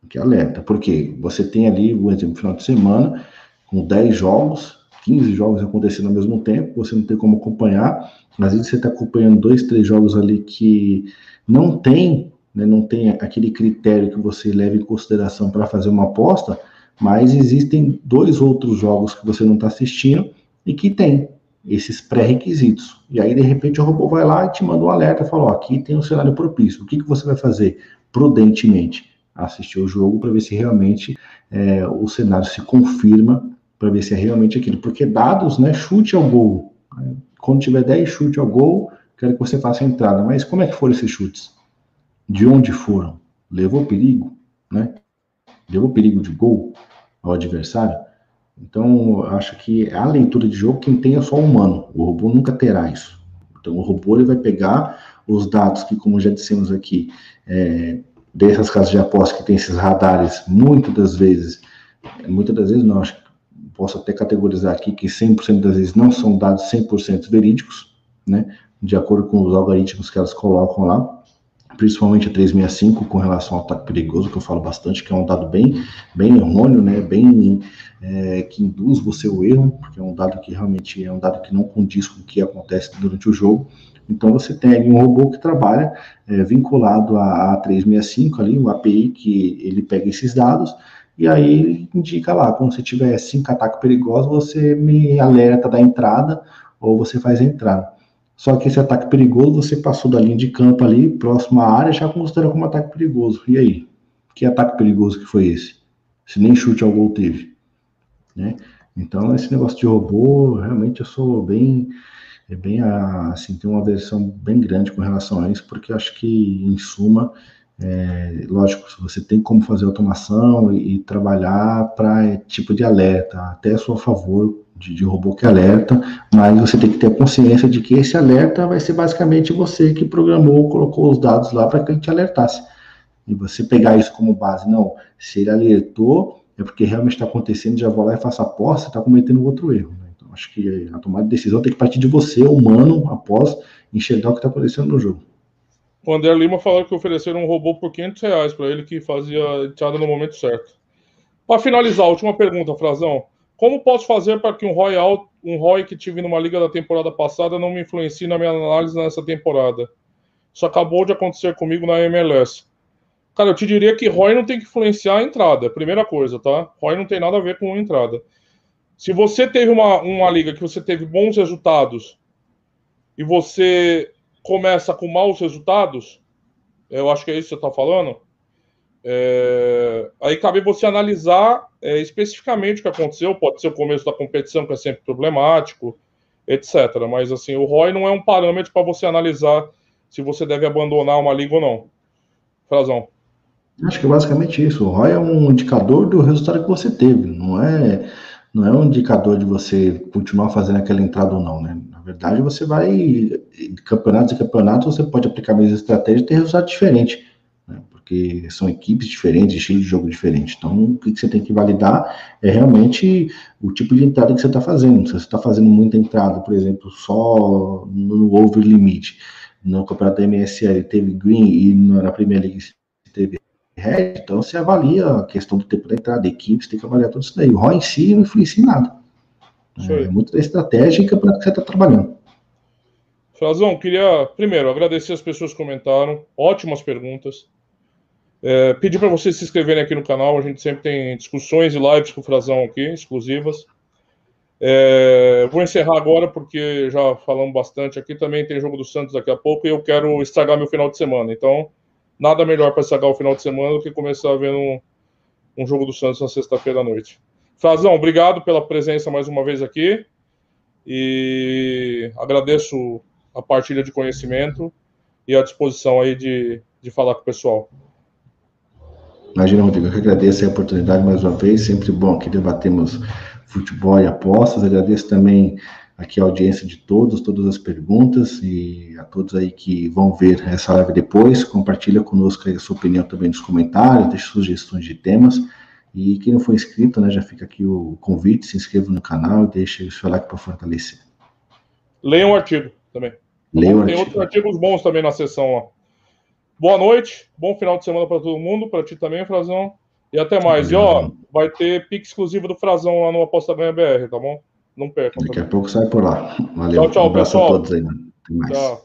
Que alerta, porque você tem ali, por exemplo, final de semana, com 10 jogos, 15 jogos acontecendo ao mesmo tempo, você não tem como acompanhar. Às vezes você está acompanhando dois, três jogos ali que não tem, né, não tem aquele critério que você leva em consideração para fazer uma aposta, mas existem dois outros jogos que você não está assistindo e que tem esses pré-requisitos. E aí, de repente, o robô vai lá e te manda um alerta, fala, ó, aqui tem um cenário propício. O que, que você vai fazer? Prudentemente, assistir o jogo para ver se realmente é, o cenário se confirma, para ver se é realmente aquilo. Porque dados, né, chute ao gol. Quando tiver 10 chutes ao gol, quero que você faça a entrada. Mas como é que foram esses chutes? De onde foram? Levou perigo, né? Levou perigo de gol ao adversário? Então, acho que a leitura de jogo, quem tem é só o humano. O robô nunca terá isso. Então, o robô ele vai pegar os dados que, como já dissemos aqui, é, dessas casas de aposta que tem esses radares, muitas das vezes, muitas das vezes não, acho que posso até categorizar aqui que 100% das vezes não são dados 100% verídicos, né, de acordo com os algoritmos que elas colocam lá, principalmente a 365 com relação ao ataque perigoso, que eu falo bastante, que é um dado bem, bem errôneo, né, bem é, que induz você ao erro, porque é um dado que realmente é um dado que não condiz com o que acontece durante o jogo. Então você tem ali um robô que trabalha é, vinculado a, a 365 ali, uma API que ele pega esses dados e aí ele indica lá, quando você tiver cinco ataques perigosos, você me alerta da entrada ou você faz a entrada. Só que esse ataque perigoso, você passou da linha de campo ali, próximo à área, já considera como ataque perigoso. E aí? Que ataque perigoso que foi esse? Se nem chute ao gol teve. Né? Então, esse negócio de robô, realmente eu sou bem, é bem assim, tem uma versão bem grande com relação a isso, porque acho que, em suma, é, lógico, você tem como fazer automação e, e trabalhar para tipo de alerta, até a seu favor de, de, robô que alerta, mas você tem que ter consciência de que esse alerta vai ser basicamente você que programou, colocou os dados lá para que ele te alertasse. E você pegar isso como base, não, se ele alertou, é porque realmente está acontecendo, já vou lá e faço a aposta, está cometendo outro erro. Né? Então, acho que a tomada de decisão tem que partir de você, humano, após enxergar o que está acontecendo no jogo. O André Lima falou que ofereceram um robô por 500 reais para ele que fazia a entrada no momento certo. Para finalizar, última pergunta, Frazão. Como posso fazer para que um ROI, alto, um ROI que tive numa liga da temporada passada não me influencie na minha análise nessa temporada? Isso acabou de acontecer comigo na MLS. Cara, eu te diria que ROI não tem que influenciar a entrada, primeira coisa, tá? ROI não tem nada a ver com a entrada. Se você teve uma, uma liga que você teve bons resultados e você começa com maus resultados, eu acho que é isso que você está falando, é, aí cabe você analisar é, especificamente o que aconteceu. Pode ser o começo da competição, que é sempre problemático, etc. Mas assim, o ROI não é um parâmetro para você analisar se você deve abandonar uma liga ou não. Frazão. Acho que é basicamente isso. O ROI é um indicador do resultado que você teve, não é, não é um indicador de você continuar fazendo aquela entrada ou não, né? Na verdade, você vai, campeonatos e campeonatos, você pode aplicar a mesma estratégia e ter resultado diferente porque são equipes diferentes, estilo de jogo diferente. Então, o que você tem que validar é realmente o tipo de entrada que você está fazendo. Se você está fazendo muita entrada, por exemplo, só no over limit, no campeonato da MSL teve green e na Premier League teve red, então você avalia a questão do tempo da entrada, equipes, tem que avaliar tudo isso daí. O ROI em si não influencia em nada. É muito da estratégia e campeonato que você está trabalhando. Frazão, queria primeiro agradecer as pessoas que comentaram, ótimas perguntas. É, pedir para vocês se inscreverem aqui no canal, a gente sempre tem discussões e lives com o Frazão aqui, exclusivas. É, vou encerrar agora porque já falamos bastante aqui. Também tem jogo do Santos daqui a pouco e eu quero estragar meu final de semana. Então, nada melhor para estragar o final de semana do que começar vendo um, um jogo do Santos na sexta-feira à noite. Frazão, obrigado pela presença mais uma vez aqui e agradeço a partilha de conhecimento e a disposição aí de de falar com o pessoal. Imagina, Rodrigo, eu que agradeço a oportunidade mais uma vez, sempre bom que debatemos futebol e apostas, agradeço também aqui a audiência de todos, todas as perguntas e a todos aí que vão ver essa live depois, compartilha conosco a sua opinião também nos comentários, deixe sugestões de temas e quem não for inscrito, né, já fica aqui o convite, se inscreva no canal e deixe o seu like para fortalecer. Leiam o artigo também. Leiam Tem artigo. outros artigos bons também na sessão lá. Boa noite, bom final de semana para todo mundo, para ti também, Frazão. E até mais. E ó, vai ter pique exclusivo do Frazão lá no Aposta Ganha BR, tá bom? Não perca. Daqui a pouco sai por lá. Valeu. Tchau, tchau, um abraço pessoal. a todos aí. Mano. Até mais. Tchau.